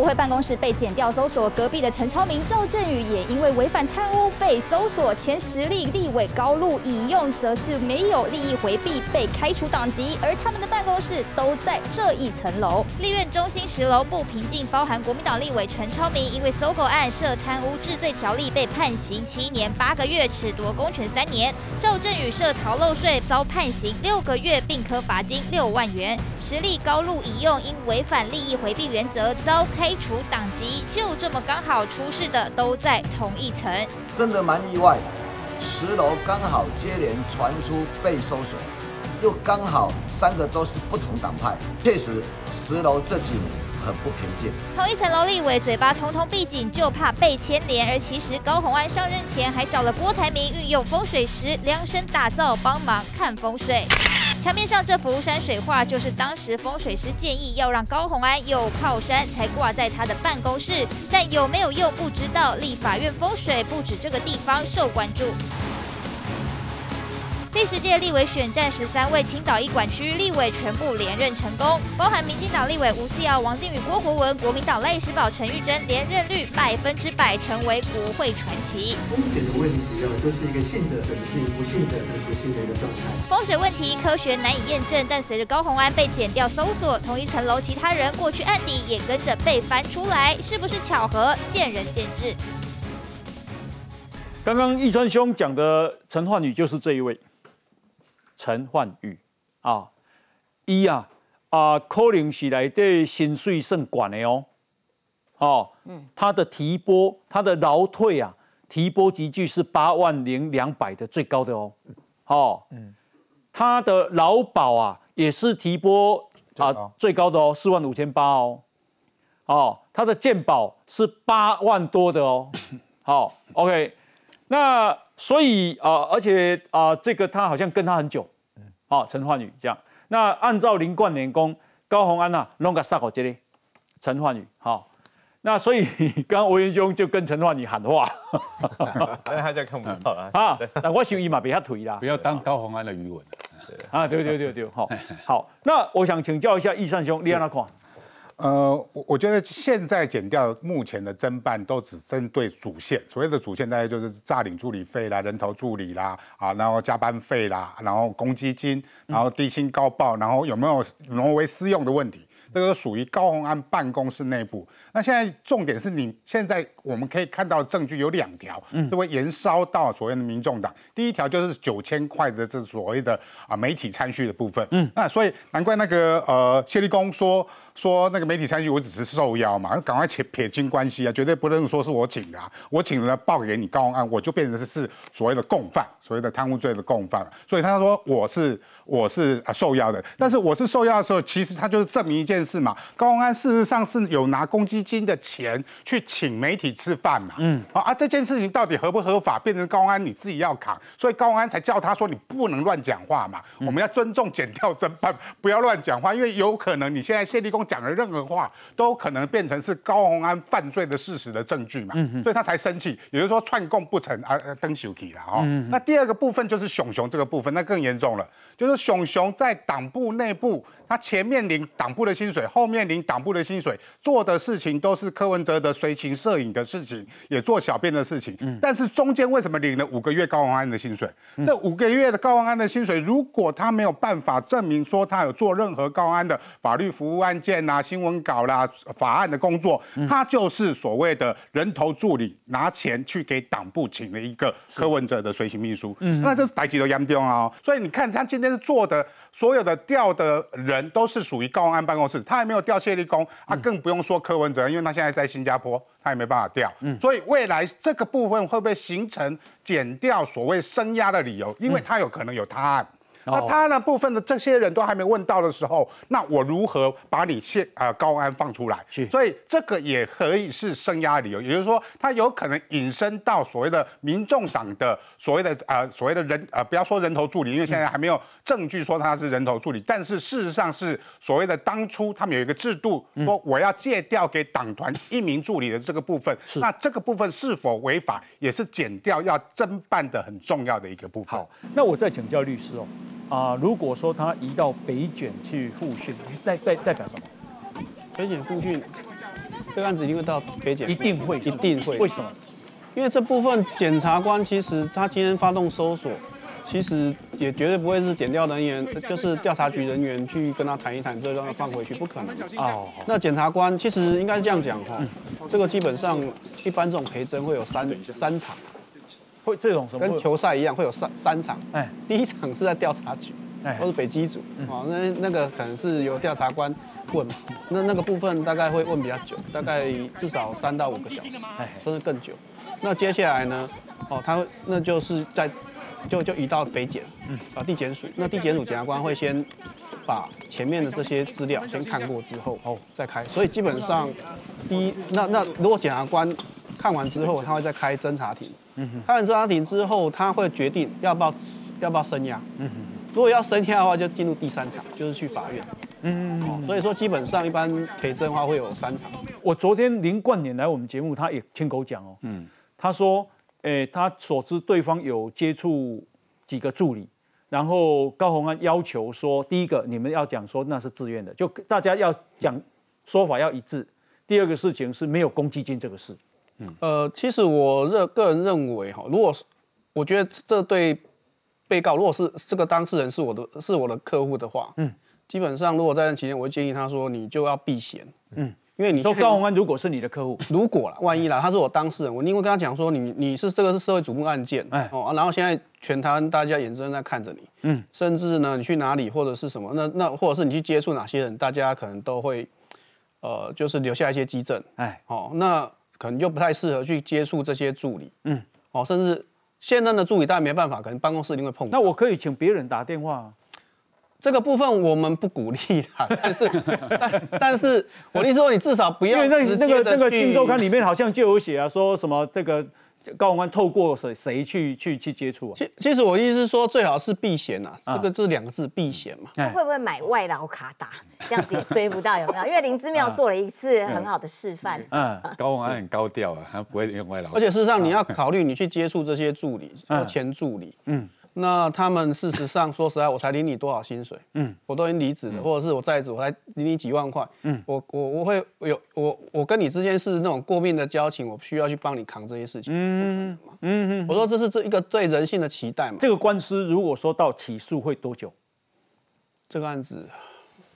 不会办公室被剪掉搜索，隔壁的陈超明、赵振宇也因为违反贪污被搜索。前实力立委高露已用则是没有利益回避被开除党籍，而他们的办公室都在这一层楼。立院中心十楼不平静，包含国民党立委陈超明因为搜狗案涉贪污治罪条例被判刑七年八个月，褫夺公权三年。赵振宇涉逃漏税遭判刑六个月，并科罚金六万元。实力高露已用因违反利益回避原则遭开除党籍，就这么刚好出事的都在同一层，真的蛮意外。十楼刚好接连传出被搜索，又刚好三个都是不同党派，确实十楼这几年。很不平静。同一层楼立委嘴巴通通闭紧，就怕被牵连。而其实高虹安上任前还找了郭台铭运用风水师量身打造，帮忙看风水。墙面上这幅山水画，就是当时风水师建议要让高虹安有靠山才挂在他的办公室，但有没有用不知道。立法院风水不止这个地方受关注。第十届立委选战，十三位青岛一管区立委全部连任成功，包含民进党立委吴思瑶、王定宇、郭国文，国民党赖时宝、陈玉珍，连任率百分之百，成为国会传奇。风水的问题主要就是一个信者恒信，不信者恒不信的一个状态。风水问题科学难以验证，但随着高虹安被剪掉搜索，同一层楼其他人过去案底也跟着被翻出来，是不是巧合？见仁见智。刚刚易川兄讲的陈焕宇就是这一位。陈焕宇。啊，伊啊啊，可能是来对薪水算管的哦，哦，嗯，他的提拨，他的劳退啊，提拨集聚是八万零两百的最高的哦，哦，嗯，他的劳保啊也是提拨啊最高的哦，四万五千八哦，哦，他的健保是八万多的哦，好，OK，那。所以啊，而且啊，这个他好像跟他很久，嗯，好，陈焕宇这样。那按照林冠年功，高鸿安呐，弄个杀口这里，陈焕宇，好。那所以刚刚吴元兄就跟陈焕宇喊话，但他现在看不到啊。啊，那我想伊嘛比较颓啦，不要当高鸿安的余文。啊，对对对对，好，好。那我想请教一下易善兄，你安怎看？呃，我我觉得现在减掉目前的侦办都只针对主线，所谓的主线大概就是诈领助理费啦、人头助理啦，啊，然后加班费啦，然后公积金，然后低薪高报，然后有没有挪为私用的问题。这个属于高鸿安办公室内部。那现在重点是你现在我们可以看到的证据有两条，都会延烧到所谓的民众党。第一条就是九千块的这所谓的啊媒体参叙的部分。嗯，那所以难怪那个呃谢立功说说那个媒体参与我只是受邀嘛，赶快撇撇清关系啊，绝对不能说是我请的啊，我请了报给你高鸿安，我就变成是是所谓的共犯，所谓的贪污罪的共犯。所以他说我是。我是啊受邀的，但是我是受邀的时候，其实他就是证明一件事嘛。高安事实上是有拿公积金的钱去请媒体吃饭嘛。嗯，啊，这件事情到底合不合法，变成高安你自己要扛，所以高安才叫他说你不能乱讲话嘛。我们要尊重检调侦办，不要乱讲话，因为有可能你现在谢立功讲的任何话都可能变成是高鸿安犯罪的事实的证据嘛。嗯所以他才生气，也就是说串供不成而登休起了哦。那第二个部分就是熊熊这个部分，那更严重了，就是。熊熊在党部内部。他前面领党部的薪水，后面领党部的薪水，做的事情都是柯文哲的随行摄影的事情，也做小便的事情。嗯，但是中间为什么领了五个月高王安的薪水？这五个月的高王安的薪水，如果他没有办法证明说他有做任何高安的法律服务案件啦、新闻稿啦、法案的工作，他就是所谓的人头助理，拿钱去给党部请了一个柯文哲的随行秘书。嗯，那这是台几的严重啊！所以你看他今天是做的。所有的调的人都是属于高安办公室，他还没有调谢立功，他更不用说柯文哲，因为他现在在新加坡，他也没办法调。嗯，所以未来这个部分会不会形成减掉所谓升压的理由？因为他有可能有他案。那他那部分的这些人都还没问到的时候，那我如何把你现呃高安放出来？所以这个也可以是升压理由，也就是说，他有可能引申到所谓的民众党的所谓的呃所谓的人呃不要说人头助理，因为现在还没有证据说他是人头助理，但是事实上是所谓的当初他们有一个制度，说我要借调给党团一名助理的这个部分，那这个部分是否违法，也是减掉要侦办的很重要的一个部分。好，那我再请教律师哦。啊，如果说他移到北卷去复训，代代代表什么？北卷复训，这个案子一定会到北检，一定会，一定会。为什么？因为这部分检察官其实他今天发动搜索，其实也绝对不会是点调人员，就是调查局人员去跟他谈一谈，之后让他放回去，不可能。哦，那检察官其实应该是这样讲哈，这个基本上一般这种陪侦会有三三场，会这种什么？跟球赛一样会有三三场。哎，第一场是在调查局，哎或是北基组，哦，那那个可能是由调查官问，那那个部分大概会问比较久，大概至少三到五个小时，哎甚至更久。那接下来呢，哦，他会那就是在就就移到北检，嗯，啊地检署，那地检署检察官会先把前面的这些资料先看过之后，哦，再开。所以基本上，第一，那那如果检察官看完之后，他会再开侦查庭，嗯开完侦查庭之后，他会决定要不要要不要升押，嗯如果要升押的话，就进入第三场，就是去法院。嗯、哦，所以说基本上一般陪侦的话会有三场。我昨天林冠年来我们节目，他也亲口讲哦，嗯，他说，诶、他所知对方有接触几个助理，然后高鸿安要求说，第一个你们要讲说那是自愿的，就大家要讲说法要一致。第二个事情是没有公积金这个事，呃，其实我认个人认为哈，如果是我觉得这对被告，如果是这个当事人是我的是我的客户的话，嗯，基本上如果在任期间，我会建议他说你就要避嫌，嗯，因为你说看高鸿安如果是你的客户，如果啦，万一啦，他是我当事人，我一定会跟他讲说，你你是这个是社会瞩目案件，哎。哦，啊然后现在全台湾大家眼睁睁在看着你，嗯，甚至呢，你去哪里或者是什么，那那或者是你去接触哪些人，大家可能都会，呃，就是留下一些基证，哎，哦，那可能就不太适合去接触这些助理，嗯，哦，甚至现任的助理当然没办法，可能办公室一定会碰到。那我可以请别人打电话，这个部分我们不鼓励啦，但是但但是我的意思说，你至少不要因为那直那个那个《金周刊》里面好像就有写啊，说什么这个高文安透过谁谁去去去接触啊？其其实我意思是说，最好是避嫌呐、啊这个这两个字避嫌嘛。他会不会买外劳卡打？这样子也追不到有没有？因为林之妙做了一次很好的示范。嗯，高文安很高调啊，他不会用外劳。而且事实上，你要考虑你去接触这些助理啊或前助理，嗯，那他们事实上说实在，我才领你多少薪水，嗯，我都已经离职了，或者是我在职，我才领你几万块，嗯，我我我会有我我跟你之间是那种过命的交情，我需要去帮你扛这些事情，嗯嗯嗯，我说这是这一个对人性的期待嘛。这个官司如果说到起诉会多久？这个案子，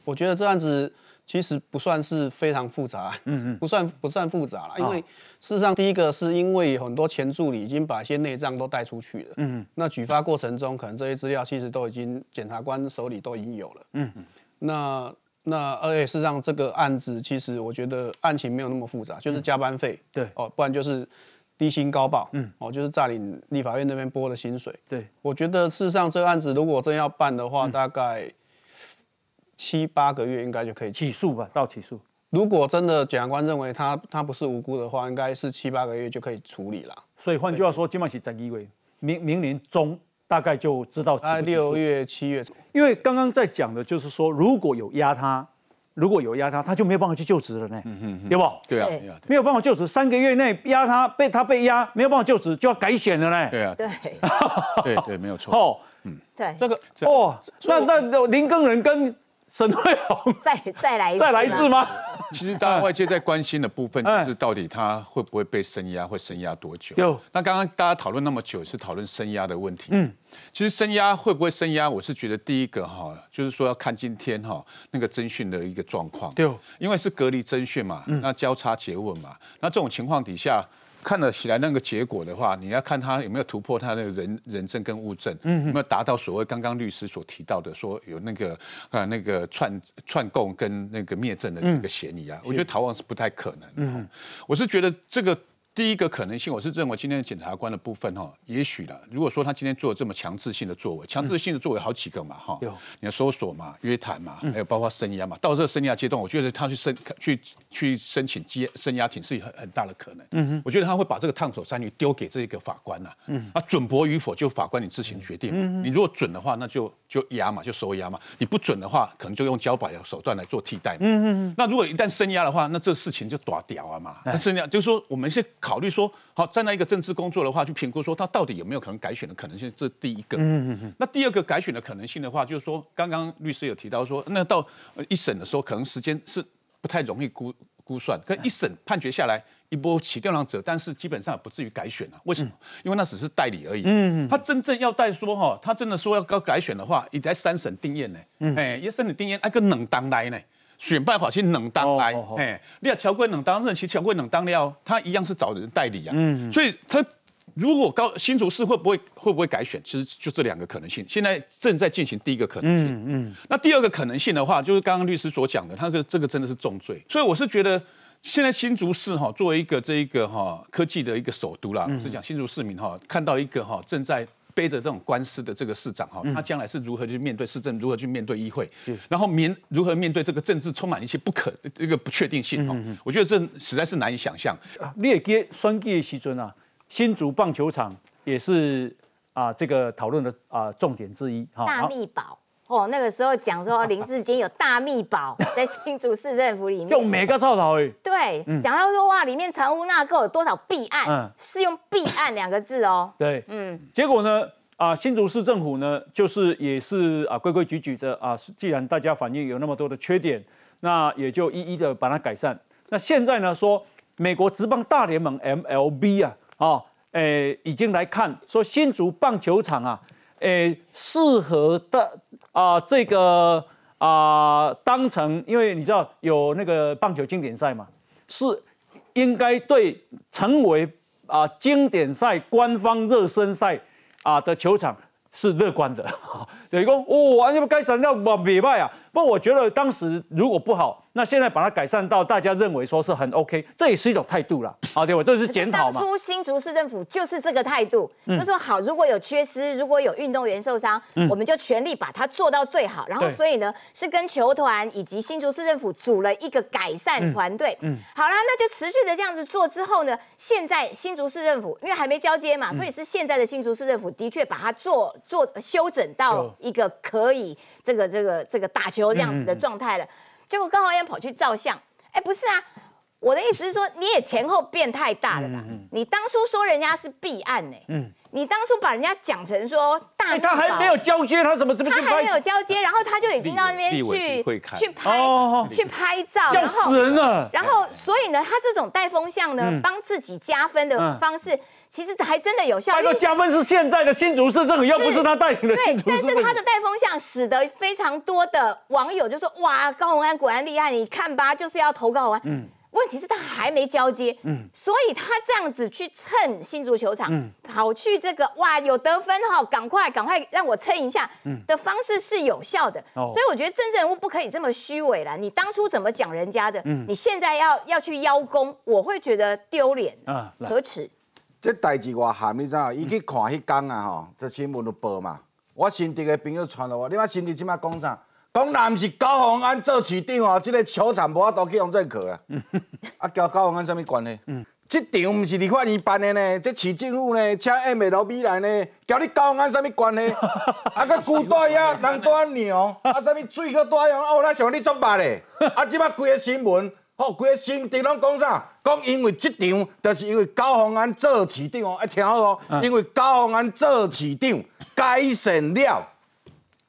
我觉得这案子其实不算是非常复杂，嗯嗯，不算不算复杂了，因为事实上第一个是因为很多前助理已经把一些内账都带出去了，嗯那举发过程中可能这些资料其实都已经检察官手里都已经有了，嗯那那而且事实上这个案子其实我觉得案情没有那么复杂，就是加班费，对。哦，不然就是低薪高报，嗯，哦，就是占领立法院那边拨的薪水，对，我觉得事实上这个案子如果真要办的嗯。话，大概七八个月应该就可以起。起诉吧，到起诉。如果真的检察官认为他他不是无辜的话，应该是七八个月就可以处理了。所以换句话说，今晚是十一月，明明年中大概就知道六月、七月，因为刚刚在讲的就是说，如果有压他，如果有压他，他就没有办法去就职了呢，对不？对啊，对对啊，没有办法就职，三个月内压他被他被压，没有办法就职，就要改选了呢。对啊，对对对，没有错。哦对，这个哦，那那林更人跟沈惠宏再再来一再来一次？吗？其实大家外界在关心的部分，哎就是到底他会不会被声压，会声压多久？有那刚刚大家讨论那么久，是讨论声压的问题。嗯，其实声压会不会声压，我是觉得第一个哈，就是说要看今天哈那个侦讯的一个状况。对因为是隔离侦讯嘛，那交叉诘问嘛，那这种情况底下。看得起来那个结果的话，你要看他有没有突破他的人人证跟物证，有没有达到所谓刚刚律师所提到的说有那个啊那个串串供跟那个灭证的这个嫌疑啊？我觉得逃亡是不太可能的。我是觉得这个。第一个可能性，我是认为今天的检察官的部分哈，也许了。如果说他今天做了这么强制性的作为，强制性的作为好几个嘛哈，有你要搜索嘛、约谈嘛，还有包括声押嘛。到这个声押阶段，我觉得他去申去去申请羁声押庭是很很大的可能。嗯我觉得他会把这个烫手山芋丢给这个法官呐、嗯，啊准驳与否就法官你自行决定嘛。你如果准的话，那就就押嘛，就收押嘛。你不准的话，可能就用交保的手段来做替代嘛。嗯嗯那如果一旦声押的话，那这事情就打掉啊嘛。那声押就是说，我们是考虑说，好站在一个政治工作的话，去评估说他到底有没有可能改选的可能性，这是第一个。嗯嗯嗯。那第二个改选的可能性的话，就是说，刚刚律师有提到说，那到呃一审的时候，可能时间是不太容易估估算，可一审判决下来，一波起调浪者，但是基本上也不至于改选啊。为什么？因为那只是代理而已。嗯，他真正要代说哈，他真的说要搞改选的话，也在三审定验呢。哎，要三审定验，按个冷当来呢。选办法去冷当来，哎，你要乔贵冷当，任其乔贵冷当了，他一样是找人代理啊。嗯，所以他。如果高新竹市会不会会不会改选？其实就这两个可能性，现在正在进行第一个可能性。嗯嗯。那第二个可能性的话，就是刚刚律师所讲的，他的这个真的是重罪。所以我是觉得，现在新竹市哈作为一个这一个哈科技的一个首都啦，是讲新竹市民哈看到一个哈正在背着这种官司的这个市长哈，他将来是如何去面对市政，如何去面对议会，然后面如何面对这个政治充满一些不可一个不确定性哈。我觉得这实在是难以想象。你也给选举的时阵啊。新竹棒球场也是啊，这个讨论的啊重点之一哈。大密宝哦，那个时候讲说林志坚有大密宝在新竹市政府里面，用每个臭头诶。对，讲到说哇，里面藏污纳垢有多少弊案，是用弊案两个字哦。对，嗯，结果呢啊，新竹市政府呢，就是也是啊规规矩矩的啊，既然大家反映有那么多的缺点，那也就一一的把它改善。那现在呢说美国职棒大联盟 MLB 啊。哦，诶，已经来看说新竹棒球场啊，诶，适合的啊，这个啊，当成，因为你知道有那个棒球经典赛嘛，是应该对成为啊经典赛官方热身赛啊的球场是乐观的。等于说，哇，你们该删掉我别败啊！不，我觉得当时如果不好。那现在把它改善到大家认为说是很 OK，这也是一种态度了，好对我？这是检讨嘛。当初新竹市政府就是这个态度，就说好，如果有缺失，如果有运动员受伤，我们就全力把它做到最好。然后所以呢，是跟球团以及新竹市政府组了一个改善团队。嗯，好了，那就持续的这样子做之后呢，现在新竹市政府因为还没交接嘛，所以是现在的新竹市政府的确把它做做修整到一个可以这个这个这个大球这样子的状态了。结果高浩燕跑去照相，哎，不是啊，我的意思是说，你也前后变太大了啦。你当初说人家是弊案呢，嗯，你当初把人家讲成说大，他还没有交接，他怎么怎么他还没有交接，然后他就已经到那边去去拍去拍照，然死人了。然后所以呢，他这种带风向呢，帮自己加分的方式。其实还真的有效。那个加分是现在的新竹市政府，又不是他带领的新竹市。但是他的带风向，使得非常多的网友就说：“哇，高鸿安果然厉害！你看吧，就是要投高鸿安。”嗯。问题是，他还没交接。嗯。所以他这样子去蹭新竹球场，跑去这个哇有得分哈，赶快赶快让我蹭一下。嗯。的方式是有效的。哦。所以我觉得政治人物不可以这么虚伪了。你当初怎么讲人家的？嗯。你现在要要去邀功，我会觉得丢脸啊，可耻。这代志外含，你知影？伊去看迄天啊，吼，这新闻都报嘛。我新竹的朋友传了我，你看新竹即摆讲啥？讲南是高鸿安做市长哦，这个球场无法度去用认可啊。啊，交高鸿安什么关系？嗯，即场毋是立法院办的呢，即市政府呢，请 M L B 来呢，交你高鸿安什么关系？啊，个古代啊，人多牛，啊，什么水个大样？哦，那想你做捌嘞？啊，即摆规个新闻。好，规个新地拢讲啥？讲因为即场，就是因为高鸿安做市长哦，一听好哦，因为高鸿安做市长改善了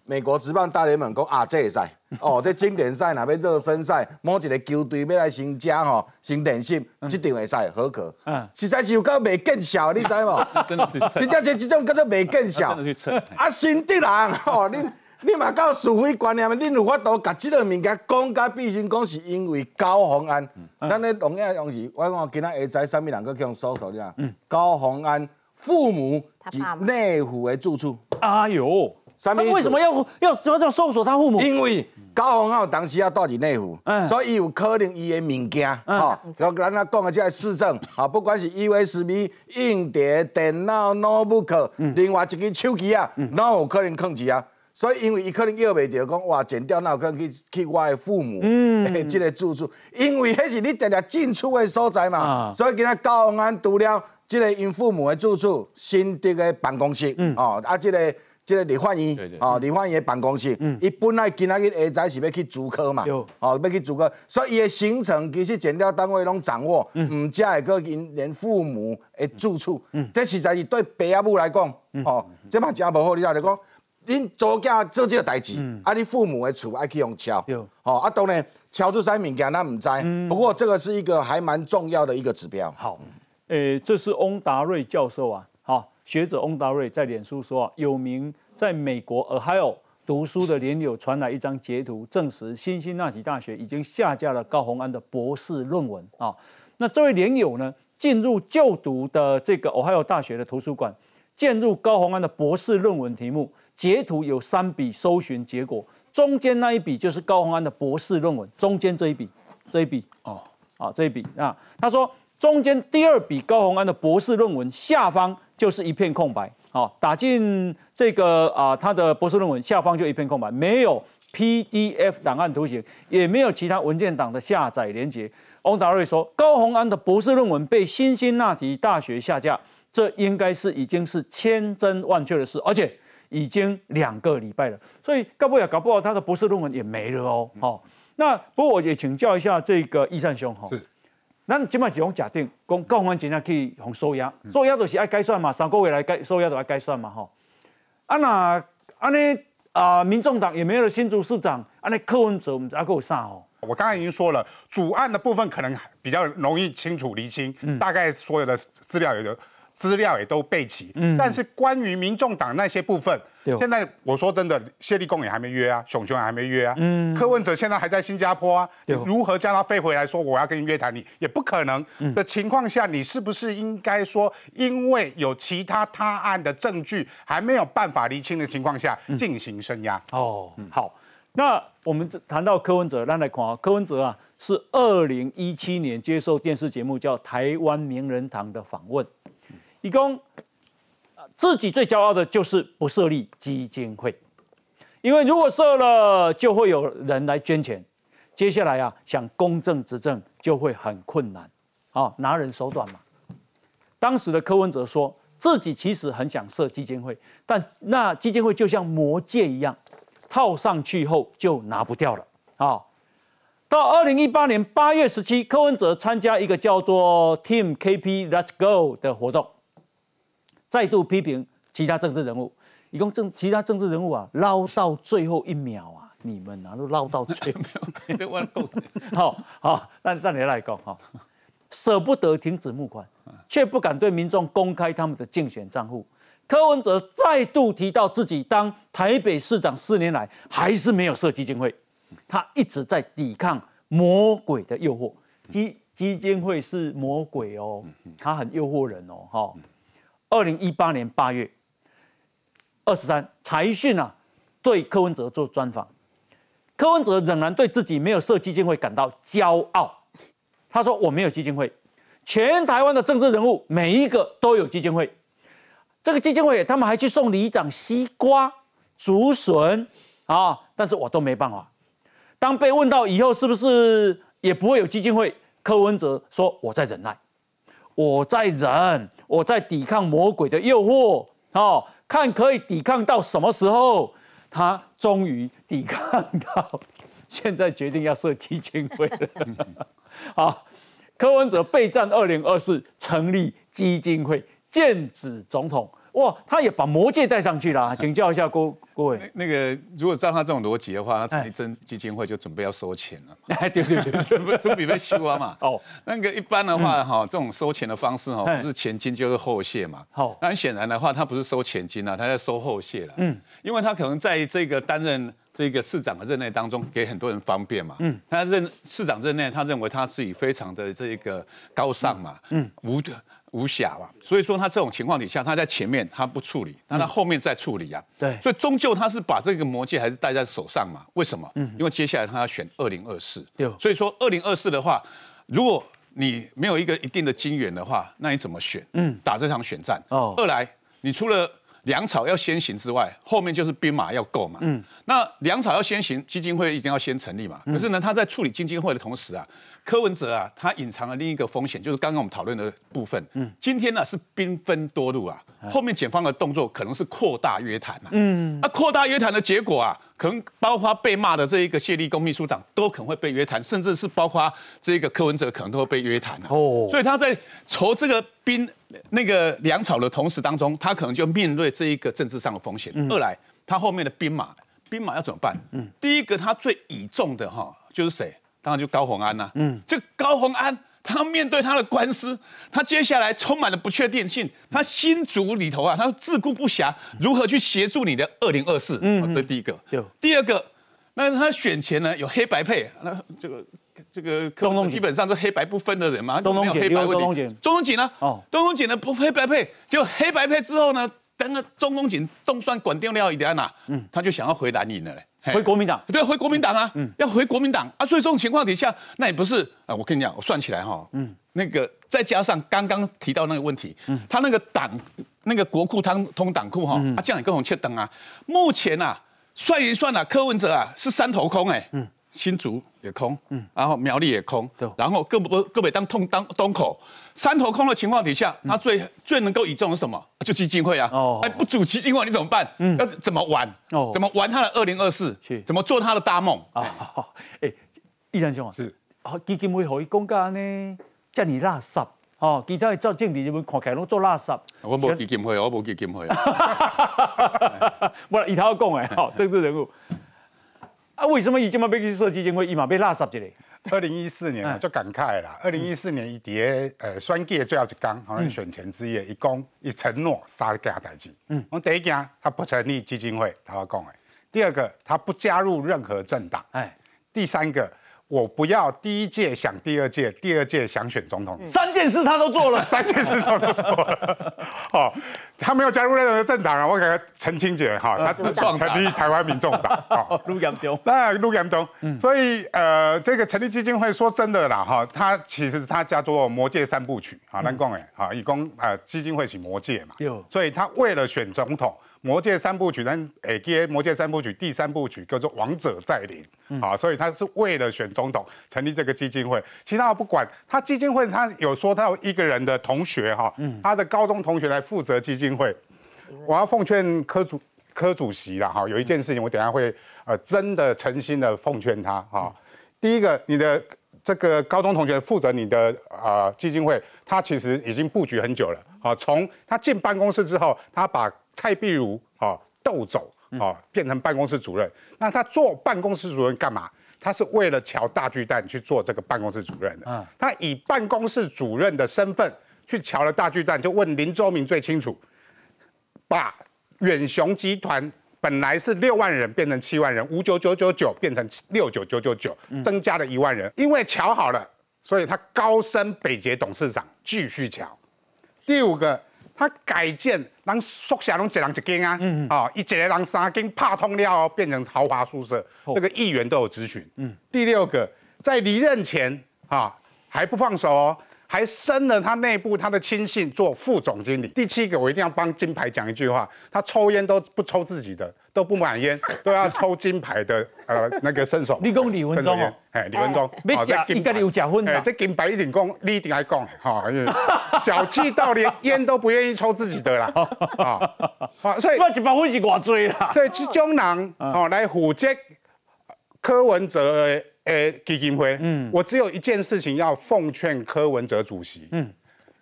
美国职棒大联盟讲啊，这赛哦，这经典赛那边热身赛，某一个球队要来新加吼，新练习，这场会赛合格？嗯，实在是有够未见效，你知无？真的是，真正是这种叫做未见效。真的去测。啊，新的人哦，你。你嘛到是非观念，恁有法度甲即个物件讲甲必须讲是因为高鸿安。咱咧同样用是，我讲今仔下载啥物人去用搜索了。高鸿安父母及内湖的住处。哎呦，啥物？为什么要要要要搜索他父母？因为高宏安当时要住伫内湖，所以有可能伊的物件，吼，就咱啊讲的即个市政，啊，不管是 USB、硬碟、电脑、notebook，另外一个手机啊，拢有可能控制啊。所以，因为伊可能要袂着讲，哇，剪掉那有可能去去我的父母诶，即个住处，因为迄是你常常进出的所在嘛。所以今仔高安安除了即个因父母的住处，新竹的办公室，哦，啊，即个即个李焕英，哦，李焕英的办公室，伊本来今仔日下早是要去主科嘛，哦，要去主科，所以伊的行程其实剪掉单位拢掌握，毋只会个因连父母的住处，这实在是对爸阿母来讲，哦，这嘛真无好，你知就讲。恁做囝做这个代志，啊，你父母的厝爱去用敲。对，哦，啊，当然敲出啥物件咱唔知，不过这个是一个还蛮重要的一个指标。好，诶，这是翁达瑞教授啊，好，学者翁达瑞在脸书说啊，有名在美国 Ohio 读书的连友传来一张截图，证实辛辛那提大学已经下架了高洪安的博士论文啊。那这位连友呢，进入就读的这个 Ohio 大学的图书馆，进入高洪安的博士论文题目，截图有三笔搜寻结果，中间那一笔就是高洪安的博士论文，中间这一笔，这一笔哦，啊这一笔啊，他说中间第二笔高洪安的博士论文下方就是一片空白，好，打进这个啊他的博士论文下方就一片空白，没有 PDF 档案图形，也没有其他文件档的下载连接。翁达瑞说，高洪安的博士论文被辛辛那提大学下架，这应该是已经是千真万确的事，而且已经两个礼拜了，所以搞不好搞不好他的博士论文也没了哦。好，那不过我也请教一下这个易善兄哈。是。咱即摆是讲假定，讲高洪安真正去互收押，收押就是爱改算嘛，三个月来改收押就爱改算嘛吼。啊那安尼啊，民众党也没有了新竹市长，安尼柯文哲唔知还有啥哦？我刚才已经说了，主案的部分可能比较容易清楚厘清，大概所有的资料也都资料也都备齐。嗯但是关于民众党那些部分，现在我说真的，谢立功也还没约啊，熊熊也还没约啊。嗯柯文哲现在还在新加坡啊，如何叫他飞回来说我要跟你约谈？你也不可能的情况下，你是不是应该说，因为有其他他案的证据还没有办法厘清的情况下进行声押？哦，好。那我们谈到柯文哲，咱来看啊，柯文哲啊是二零一七年接受电视节目叫《台湾名人堂》的访问，一共自己最骄傲的就是不设立基金会，因为如果设了，就会有人来捐钱，接下来啊想公正执政就会很困难，啊拿人手短嘛。当时的柯文哲说自己其实很想设基金会，但那基金会就像魔戒一样。套上去后就拿不掉了啊！到二零一八年八月十七，柯文哲参加一个叫做 Team KP Let's Go 的活动，再度批评其他政治人物，一共政其他政治人物啊，捞到最后一秒啊，你们啊都捞到最后一秒，好好，那那你来讲哈，舍不得停止募款，却不敢对民众公开他们的竞选账户。柯文哲再度提到自己当台北市长四年来还是没有设基金会，他一直在抵抗魔鬼的诱惑。基基金会是魔鬼哦，他很诱惑人哦。哈，二零一八年八月二十三，财讯啊对柯文哲做专访，柯文哲仍然对自己没有设基金会感到骄傲。他说：“我没有基金会，全台湾的政治人物每一个都有基金会。”这个基金会，他们还去送里长西瓜、竹笋啊，但是我都没办法。当被问到以后是不是也不会有基金会，柯文哲说：“我在忍耐，我在忍，我在抵抗魔鬼的诱惑，哦，看可以抵抗到什么时候。”他终于抵抗到，现在决定要设基金会了。好，柯文哲备战二零二四，成立基金会。剑指总统哇，他也把魔戒带上去了，请教一下郭郭伟。那个如果照他这种逻辑的话，他成立真基金会就准备要收钱了。哎，对对 对，准备准备被收啊嘛。哦，那个一般的话哈，这种收钱的方式哈，不是前金就是后谢嘛。好，那很显然的话，他不是收前金啊，他在收后谢了。嗯，因为他可能在这个担任这个市长的任内当中，给很多人方便嘛。嗯，他任市长任内，他认为他自己非常的这个高尚嘛。嗯，无的。无暇嘛，所以说他这种情况底下，他在前面他不处理，那他后面再处理啊。对，所以终究他是把这个魔戒还是戴在手上嘛？为什么？嗯，因为接下来他要选二零二四。对，所以说二零二四的话，如果你没有一个一定的金源的话，那你怎么选？嗯，打这场选战。哦，二来你除了粮草要先行之外，后面就是兵马要够嘛。嗯，那粮草要先行，基金会一定要先成立嘛。可是呢，他在处理基金会的同时啊。柯文哲啊，他隐藏了另一个风险，就是刚刚我们讨论的部分。嗯，今天呢是兵分多路啊，后面检方的动作可能是扩大约谈啊。嗯，那扩大约谈的结果啊，可能包括被骂的这一个谢立功秘书长都可能会被约谈，甚至是包括这个柯文哲可能都会被约谈啊。哦，所以他在筹这个兵那个粮草的同时当中，他可能就面对这一个政治上的风险。二来。他后面的兵马，兵马要怎么办？嗯，第一个他最倚重的哈就是谁？当然就高鸿安呐。嗯，这高鸿安他面对他的官司，他接下来充满了不确定性。他新竹里头啊，他自顾不暇，如何去协助你的二零二四？嗯，这是第一个。第二个，那他选前呢有黑白配，那这个。这个东东基本上是黑白不分的人嘛，中东黑白问题。中东锦呢？哦，中东锦呢不黑白配，就黑白配之后呢，等个中东锦动算管定了一点呐，嗯，他就想要回蓝营了嘞，回国民党，对，回国民党啊，嗯，要回国民党啊，所以这种情况底下，那也不是啊，我跟你讲，我算起来哈，嗯，那个再加上刚刚提到那个问题，嗯，他那个党那个国库通通党库哈，啊，这样也跟我切等啊，目前啊，算一算啊，柯文哲啊是三头空哎，嗯。新竹也空，嗯，然后苗栗也空，对，然后各不各北当通当东口，三头空的情况底下，他最最能够倚重什么？就基金会啊，哦，哎，不组基金会你怎么办？嗯，要怎么玩？哦，怎么玩他的二零二四？怎么做他的大梦？啊，哎，易山兄啊，是，啊，基金会可以公家呢，叫你垃圾，哦，其他的做政治就会看起来拢做垃圾。我冇基金会，我冇基金会。不，以他要讲哎，好，政治人物。啊，为什么以前嘛被去设基金会，一嘛被拉圾一个？二零一四年啊，就感慨啦。二零一四年一跌呃，选举最后一讲，好像选前之夜，一讲一承诺三件代志。嗯，我第一件，他不成立基金会，他要讲的。第二个，他不加入任何政党。哎，第三个。我不要第一届想第二届，第二届想选总统，三件事他都做了，三件事他都做了。哦，他没有加入任何政党啊，我给他澄清解哈，他自创成立台湾民众党。哦，陆阳东，那陆阳东，所以呃，这个成立基金会，说真的啦哈，他其实他叫做魔界三部曲啊，南讲哎，啊，以公啊基金会是魔界嘛，所以他为了选总统。魔戒三部曲，但诶，接魔戒三部曲第三部曲叫做王者再临，啊，所以他是为了选总统成立这个基金会，其他我不管。他基金会他有说他有一个人的同学哈，他的高中同学来负责基金会。我要奉劝科主科主席了哈，有一件事情我等下会呃真的诚心的奉劝他哈。第一个，你的这个高中同学负责你的呃基金会，他其实已经布局很久了，好，从他进办公室之后，他把蔡碧如啊斗走啊变成办公室主任，那他做办公室主任干嘛？他是为了乔大巨蛋去做这个办公室主任的。嗯，他以办公室主任的身份去乔了大巨蛋，就问林周明最清楚，把远雄集团本来是六万人变成七万人，五九九九九变成六九九九九，增加了一万人。因为瞧好了，所以他高升北捷董事长继续瞧。第五个。他改建，让宿舍拢一人一间啊，啊，一个人三间，怕通了变成豪华宿舍，这个议员都有咨询。嗯第六个，在离任前啊，还不放手哦。还升了他内部他的亲信做副总经理。第七个，我一定要帮金牌讲一句话，他抽烟都不抽自己的，都不买烟，都要抽金牌的呃那个伸手。你讲李文忠哦，哎，李文忠，没假，应该有假婚的。这金牌一定讲，你一定爱讲，哈，小气到连烟都不愿意抽自己的啦，啊，所以一百分是偌多啦。所以这种人哦来虎接柯文哲。诶，基金会，嗯，我只有一件事情要奉劝柯文哲主席，嗯，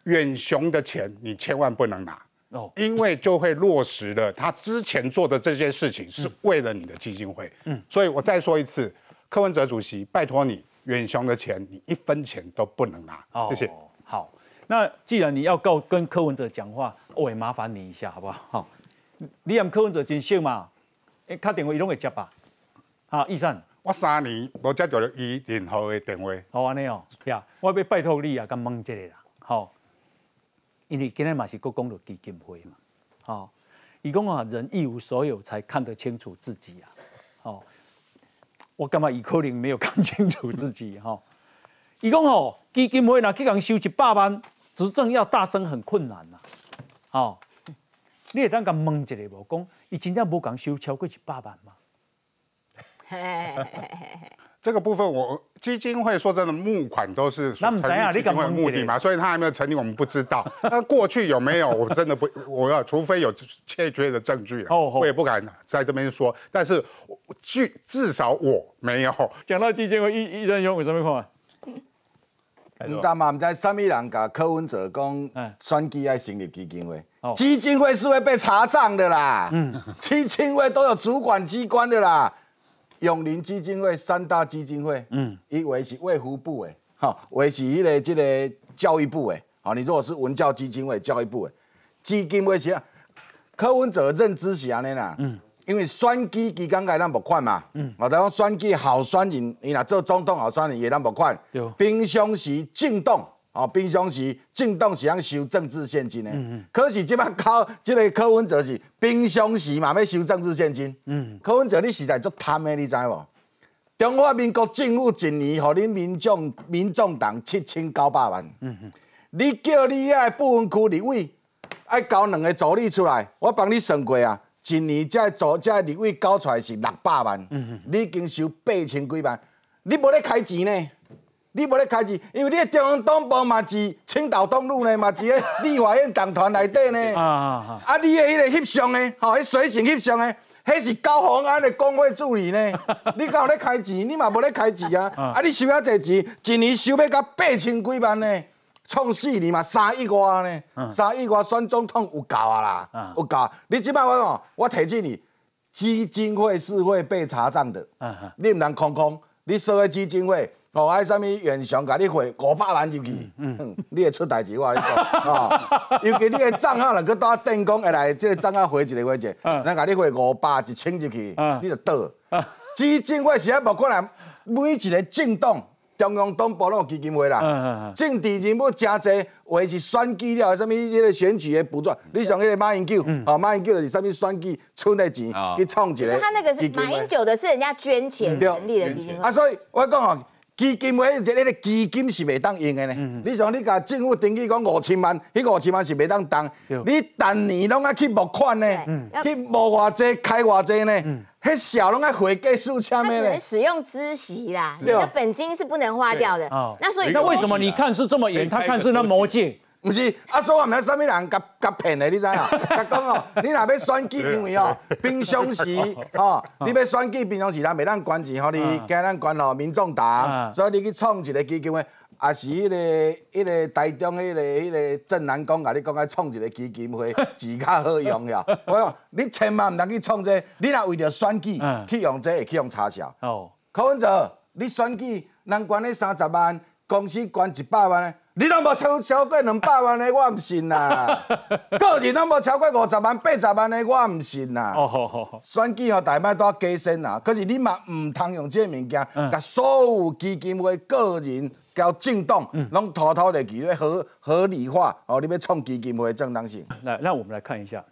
远雄的钱你千万不能拿，哦，因为就会落实了他之前做的这件事情是为了你的基金会，嗯，所以我再说一次，柯文哲主席，拜托你，远雄的钱你一分钱都不能拿，谢谢。好，那既然你要告跟柯文哲讲话，我也麻烦你一下，好不好？好，你让柯文哲真秀嘛？哎，打电话伊拢会接吧？好，易善。我三年无接到伊任何的电话。好安尼哦，呀，我要拜托你啊，甲问一个啦，好，因为今日嘛是国公的基金会嘛，好，伊讲啊，人一无所有才看得清楚自己啊，好，我感觉伊可能没有看清楚自己哈。伊讲哦，基金会若去共收一百万，执政要大升很困难呐，好，你会当甲问一个无？讲伊真正无共收超过一百万吗？这个部分我基金会说真的募款都是成立基金会目的嘛，所以他还没有成立，我们不知道。那过去有没有？我真的不，我要除非有确切的证据我也不敢在这边说。但是据至少我没有讲到基金会，一一人用为什么看？你知嘛？唔知三米人甲柯文哲讲选举爱成立基金会，基金会是会被查账的啦。嗯，基金会都有主管机关的啦。永林基金会三大基金会，嗯，一为是卫福部诶，好，为是迄个即个教育部诶，好，你如果是文教基金会、教育部诶，基金会是柯文哲认知是安尼啦，嗯。因为选举期间该咱无款嘛，嗯我讲选举候选人，伊若做总统候选人也咱无款。平常时政党，哦，平常时政党是通收政治现金的。可是即摆靠即个柯文哲是平常时嘛要收政治现金。柯文哲你实在足贪的，你知无？中华民国政府一年互恁民众民众党七千九百万。你叫你遐部分区立委爱交两个助理出来，我帮你算过啊。一年才助才立委交出来是六百万，你已经收八千几万，你无咧开钱呢？你无咧开钱，因为你中央党部嘛是青岛东路呢，嘛是咧 立法院党团内底呢。啊啊！你的迄个翕相呢？吼，迄水性翕相呢？迄是高鸿安的工会助理呢。你敢有咧开钱？你嘛无咧开钱啊？啊！你收遐济钱，一年收要到八千几万呢？创四年嘛，三亿外呢，三亿外选总统有够啊啦，有够。你即摆我讲，我提醒你，基金会是会被查账的，你毋通空空。你所有基金会，哦，爱什么原上甲你汇五百万入去，你会出代志我你讲，哦，尤其你的账号若去到电工会来，即个账号汇一个汇一个，咱甲你汇五百一千入去，你就倒。基金会是啊无可能每一个政党。中央党部拢有基金会啦，政治人物真侪，为是选举了，什么迄个选举的补助，你像迄个马英九，哦，马英九就是什么选举出的钱去创一个。他那个是马英九的，是人家捐钱成立的基金会。啊，所以我讲哦，基金会一个基金是袂当用的呢。你像你甲政府登记讲五千万，迄五千万是袂当动，你逐年拢爱去募款呢，去募偌济开偌济呢。很小拢爱回计数枪的呢，使用孳息啦，你的本金是不能花掉的。那所以那为什么你看是这么严，他看是那魔戒？不是，啊，所以我们什么人甲甲骗的，你知啊？甲讲哦，你若要选举，因为哦，平常时 哦，你要选举平常时，咱袂当关钱，吼你惊咱关咯民众党，所以你去创一个基金会。也是迄个、迄个台中迄个、迄个郑南公，甲你讲，爱创一个基金会，钱较好用了。我讲，你千万毋通去创这，你若为着选举去用这，会去用差销。哦，柯文哲，你选举人关你三十万，公司捐一百万，你拢无超超过两百万的，我毋信啦。个人拢无超过五十万、八十万的，我毋信啦。哦好好好，选举吼，大摆都要加薪啦。可是你嘛毋通用这物件，甲所有基金会个人。交震动，拢偷偷的去合合理化哦，你要创基金会正当性。那那我们来看一下，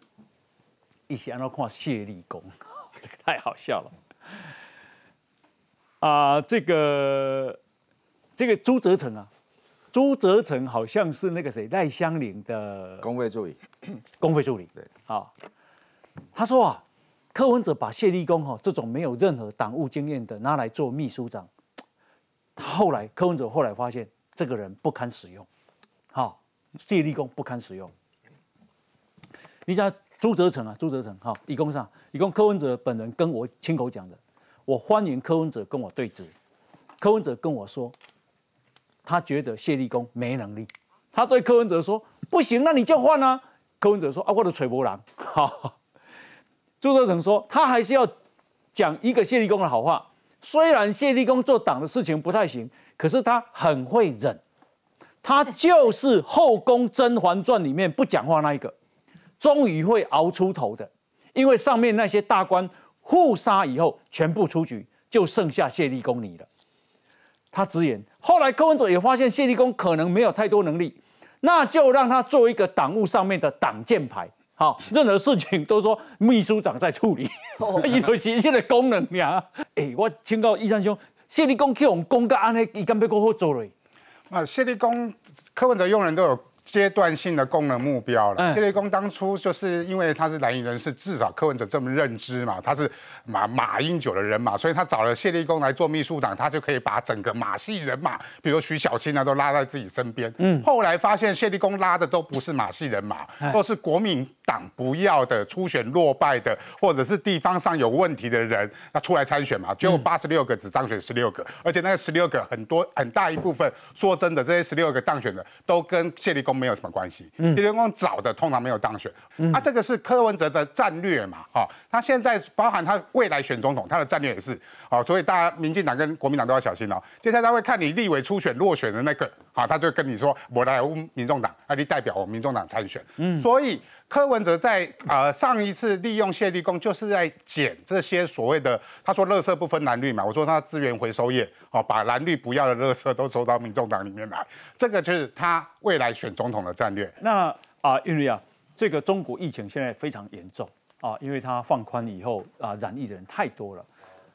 一起按照看谢立功，这个太好笑了。啊，这个这个朱泽成啊，朱泽成好像是那个谁赖香林的公会助理，公会助理。对，好，他说啊，柯文哲把谢立功哈这种没有任何党务经验的拿来做秘书长。后来柯文哲后来发现这个人不堪使用，好，谢立功不堪使用。你想朱泽成啊，朱泽成，哈，一共上，一共柯文哲本人跟我亲口讲的，我欢迎柯文哲跟我对质。柯文哲跟我说，他觉得谢立功没能力，他对柯文哲说，不行，那你就换啊。柯文哲说啊，我的锤波郎。好，朱德成说，他还是要讲一个谢立功的好话。虽然谢立功做党的事情不太行，可是他很会忍，他就是《后宫甄嬛传》里面不讲话那一个，终于会熬出头的。因为上面那些大官互杀以后，全部出局，就剩下谢立功你了。他直言，后来柯文哲也发现谢立功可能没有太多能力，那就让他做一个党务上面的挡箭牌。好，任何事情都说秘书长在处理，伊有实际的功能呀。哎，我请教医生兄，谢立功去用公干安尼，伊敢要过好做嘞？啊，谢立功柯文哲用人都有。阶段性的功能目标了。谢立功当初就是因为他是蓝营人士，至少柯文哲这么认知嘛，他是马马英九的人嘛，所以他找了谢立功来做秘书长，他就可以把整个马系人马，比如徐小青啊，都拉在自己身边。嗯，后来发现谢立功拉的都不是马系人马，都是国民党不要的、初选落败的，或者是地方上有问题的人，那出来参选嘛，结果八十六个只当选十六个，而且那个十六个很多很大一部分，说真的，这些十六个当选的都跟谢立功。没有什么关系。嗯，地方找的通常没有当选。啊，这个是柯文哲的战略嘛？哈，他现在包含他未来选总统，他的战略也是。哦，所以大家民进党跟国民党都要小心哦。接下来他会看你立委初选落选的那个，好，他就跟你说我来民众党，啊，你代表我民众党参选。嗯，所以。柯文哲在呃上一次利用谢立功，就是在捡这些所谓的他说“垃圾不分蓝绿”嘛，我说他资源回收业哦，把蓝绿不要的垃圾都收到民众党里面来，这个就是他未来选总统的战略。那啊，因为啊，这个中国疫情现在非常严重啊，因为它放宽以后啊，染疫的人太多了，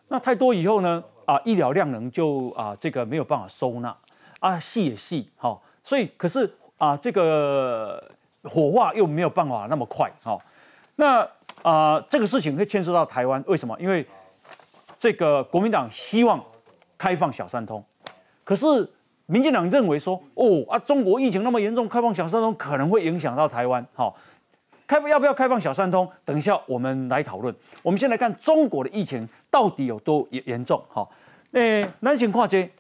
那太多以后呢啊，医疗量能就啊这个没有办法收纳啊，细也细哈，所以可是啊这个。火化又没有办法那么快，哈，那啊，这个事情会牵涉到台湾，为什么？因为这个国民党希望开放小三通，可是民进党认为说，哦啊，中国疫情那么严重，开放小三通可能会影响到台湾，哈，开要不要开放小三通？等一下我们来讨论。我们先来看中国的疫情到底有多严严重，哈，诶，南行跨街，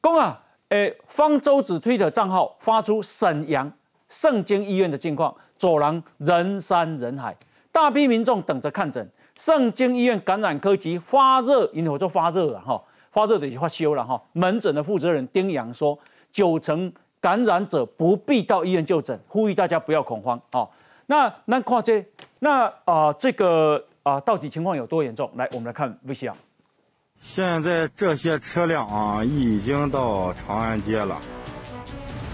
公啊，诶，方舟子推特账号发出沈阳。圣经医院的近况，走廊人山人海，大批民众等着看诊。圣经医院感染科及发热，因为就发热了哈，发热的就发休了哈。门诊的负责人丁阳说，九成感染者不必到医院就诊，呼吁大家不要恐慌哦。那那跨这那啊这个啊到底情况有多严重？来，我们来看 VCR。现在这些车辆啊已经到长安街了。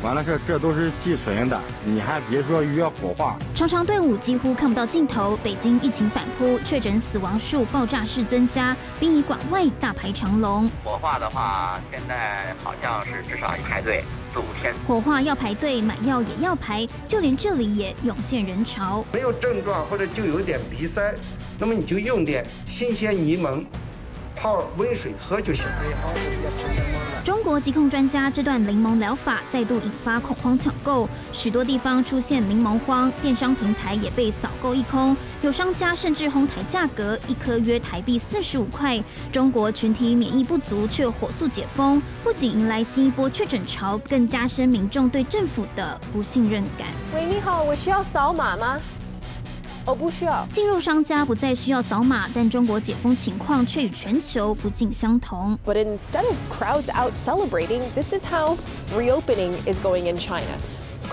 完了这，这都是寄存的，你还别说约火化。长长队伍几乎看不到尽头。北京疫情反扑，确诊死亡数爆炸式增加，殡仪馆外大排长龙。火化的话，现在好像是至少要排队四五天。火化要排队，买药也要排，就连这里也涌现人潮。没有症状或者就有点鼻塞，那么你就用点新鲜柠檬。泡温水喝就行了。中国疾控专家这段柠檬疗法再度引发恐慌抢购，许多地方出现柠檬荒，电商平台也被扫购一空，有商家甚至哄抬价格，一颗约台币四十五块。中国群体免疫不足却火速解封，不仅迎来新一波确诊潮，更加深民众对政府的不信任感。喂，你好，我需要扫码吗？哦，不需要。进入商家不再需要扫码，但中国解封情况却与全球不尽相同。But instead of crowds out celebrating, this is how reopening is going in China.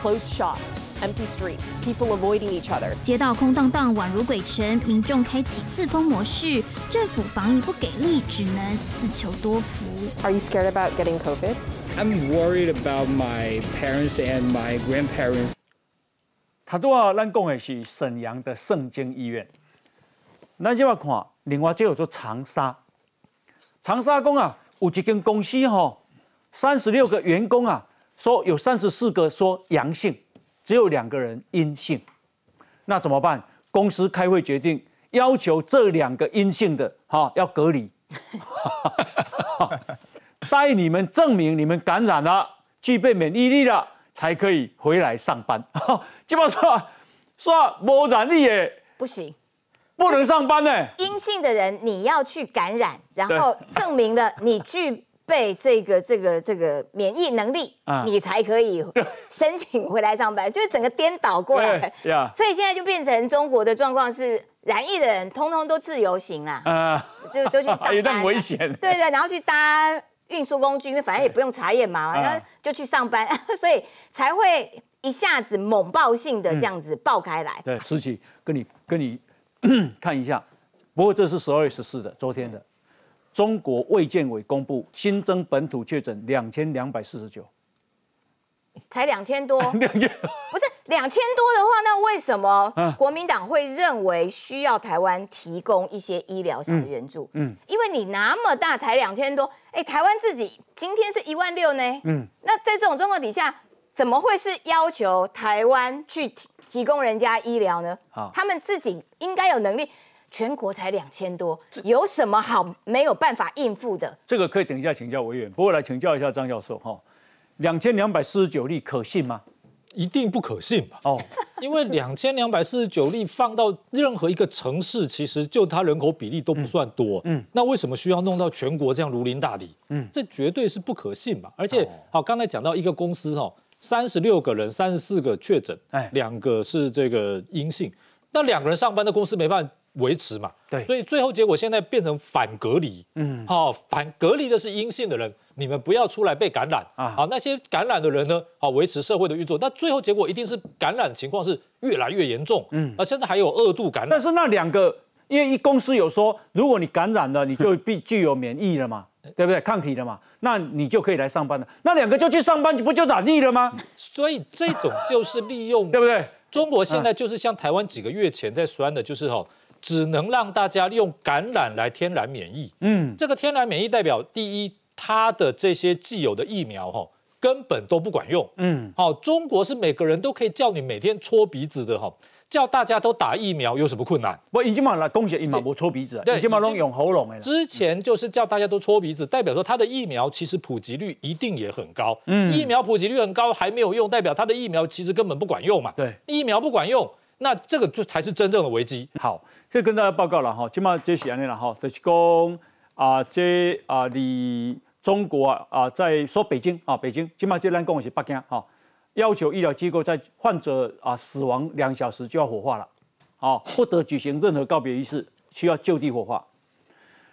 Closed shops, empty streets, people avoiding each other. 街道空荡荡，宛如鬼城，民众开启自封模式。政府防疫不给力，只能自求多福。Are you scared about getting COVID? I'm worried about my parents and my grandparents. 他都要咱讲的是沈阳的圣经医院。咱就要看另外就有做长沙，长沙公啊，有一间公司吼，三十六个员工啊，说有三十四个说阳性，只有两个人阴性。那怎么办？公司开会决定，要求这两个阴性的哈要隔离，带你们证明你们感染了，具备免疫力了。才可以回来上班，基本上说无染疫也不行，不能上班呢。阴性的人你要去感染，然后证明了你具备这个这个这个免疫能力，你才可以申请回来上班，就是整个颠倒过来。所以现在就变成中国的状况是，染疫的人通通都自由行啦，就都去上班，有点危险。对对，然后去搭。运输工具，因为反正也不用查验嘛，然后就去上班，所以才会一下子猛爆性的这样子爆开来。对，实际跟你跟你 看一下，不过这是十二月十四的，昨天的，中国卫健委公布新增本土确诊两千两百四十九。才两千多，两千。不是两千多的话，那为什么国民党会认为需要台湾提供一些医疗上的援助？嗯，因为你那么大才两千多，哎，台湾自己今天是一万六呢。嗯，那在这种状况底下，怎么会是要求台湾去提提供人家医疗呢？好，他们自己应该有能力。全国才两千多，有什么好没有办法应付的？这个可以等一下请教委员，不过来请教一下张教授哈。两千两百四十九例可信吗？一定不可信吧？哦，因为两千两百四十九例放到任何一个城市，其实就它人口比例都不算多。嗯，那为什么需要弄到全国这样如临大敌？嗯，这绝对是不可信嘛。而且，好，刚才讲到一个公司哦，三十六个人，三十四个确诊，哎，两个是这个阴性，那两个人上班的公司没办法维持嘛，对，所以最后结果现在变成反隔离，嗯，好，反隔离的是阴性的人，你们不要出来被感染。啊，好，那些感染的人呢，好维持社会的运作，那最后结果一定是感染情况是越来越严重，嗯，啊，现在还有二度感染，但是那两个，因为一公司有说，如果你感染了，你就必具有免疫了嘛。对不对？抗体的嘛，那你就可以来上班了。那两个就去上班，不就染疫了吗？所以这种就是利用，对不对？中国现在就是像台湾几个月前在酸的，就是哈，只能让大家用感染来天然免疫。嗯，这个天然免疫代表第一，它的这些既有的疫苗哈根本都不管用。嗯，好，中国是每个人都可以叫你每天搓鼻子的哈。叫大家都打疫苗有什么困难？我已经嘛来恭喜疫苗，我搓鼻子，已经嘛拢用喉咙哎。之前就是叫大家都搓鼻子，代表说它的疫苗其实普及率一定也很高。嗯，疫苗普及率很高还没有用，代表它的疫苗其实根本不管用嘛。对，疫苗不管用，那这个就才是真正的危机。好，这跟大家报告了哈，起码这是安尼了哈，就是讲啊，这啊，你中国啊，在说北京啊，北京起码这咱讲的是北京哈。要求医疗机构在患者啊死亡两小时就要火化了，啊，不得举行任何告别仪式，需要就地火化。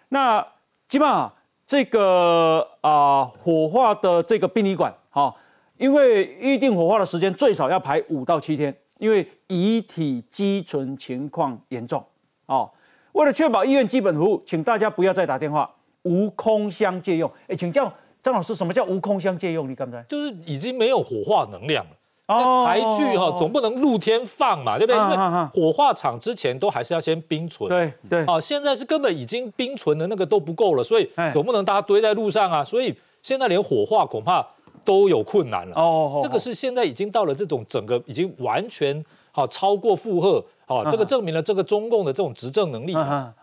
那基本上这个啊火化的这个殡仪馆，好，因为预定火化的时间最少要排五到七天，因为遗体积存情况严重，啊，为了确保医院基本服务，请大家不要再打电话，无空箱借用。哎，请教。张老师，什么叫无空箱借用？你刚才就是已经没有火化能量了。哦，台剧哈总不能露天放嘛，对不对？因为火化场之前都还是要先冰存。对对。啊，现在是根本已经冰存的那个都不够了，所以总不能大家堆在路上啊。所以现在连火化恐怕都有困难了。哦。这个是现在已经到了这种整个已经完全好超过负荷。好，这个证明了这个中共的这种执政能力。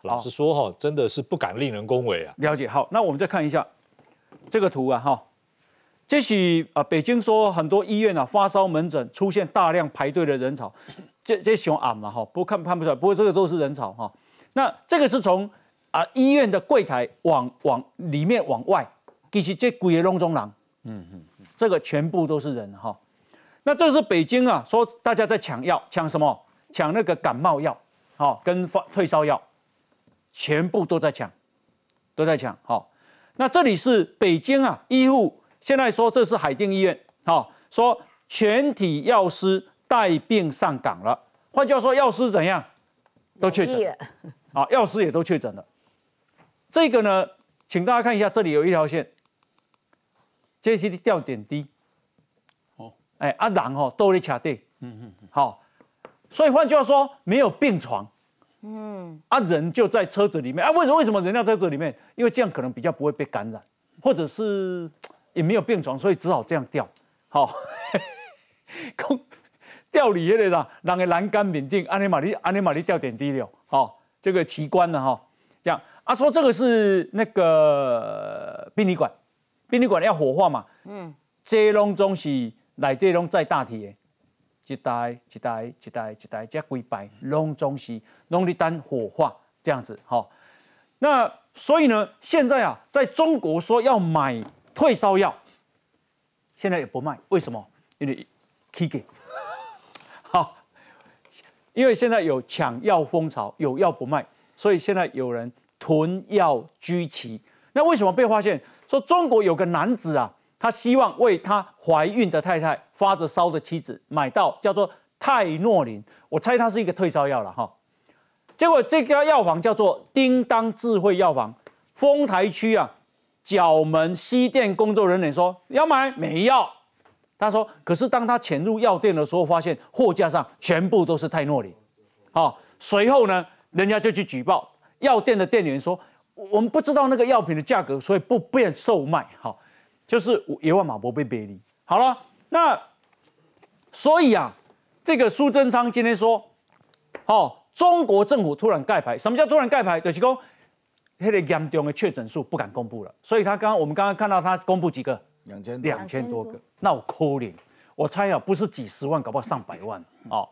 老实说哈，真的是不敢令人恭维啊。了解。好，那我们再看一下。这个图啊，哈，这是啊，北京说很多医院啊，发烧门诊出现大量排队的人潮，这这熊暗嘛哈，不看看不出来，不过这个都是人潮哈。那这个是从啊医院的柜台往往里面往外，其实这鬼也笼中狼，嗯嗯，这个全部都是人哈。那这是北京啊，说大家在抢药，抢什么？抢那个感冒药，好，跟发退烧药，全部都在抢，都在抢，好。那这里是北京啊，医护现在说这是海淀医院，好说全体药师带病上岗了。换句话说，药师怎样都确诊了，啊，药师也都确诊了。这个呢，请大家看一下，这里有一条线，这是吊点滴。哦，哎，阿郎哦都在卡对，嗯嗯嗯，好，所以换句话说，没有病床。嗯，啊，人就在车子里面啊？为什么？为什么人要在这里面？因为这样可能比较不会被感染，或者是也没有病床，所以只好这样吊。好，空吊里面的让人栏杆稳定，安尼玛丽安尼玛丽吊点滴了。好，这个奇观的哈，这样啊，说这个是那个殡仪馆，殡仪馆要火化嘛？嗯，这拢总是来这拢在大体的。一代一代一代一代，这几百拢总是拢在等火化这样子哈。那所以呢，现在啊，在中国说要买退烧药，现在也不卖，为什么？因为 K 给 好，因为现在有抢药风潮，有药不卖，所以现在有人囤药居奇。那为什么被发现？说中国有个男子啊。他希望为他怀孕的太太发着烧的妻子买到叫做泰诺林，我猜它是一个退烧药了哈。结果这家药房叫做叮当智慧药房，丰台区啊角门西店工作人员说要买没药，他说可是当他潜入药店的时候，发现货架上全部都是泰诺林，好，随后呢，人家就去举报药店的店员说我们不知道那个药品的价格，所以不便售卖，好。就是一万马博被背离，好了，那所以啊，这个苏贞昌今天说，哦，中国政府突然盖牌，什么叫突然盖牌？就是说，那个严重的确诊数不敢公布了，所以他刚刚我们刚刚看到他公布几个，两千两千多个，那我扣零，我猜啊，不是几十万，搞不好上百万。哦。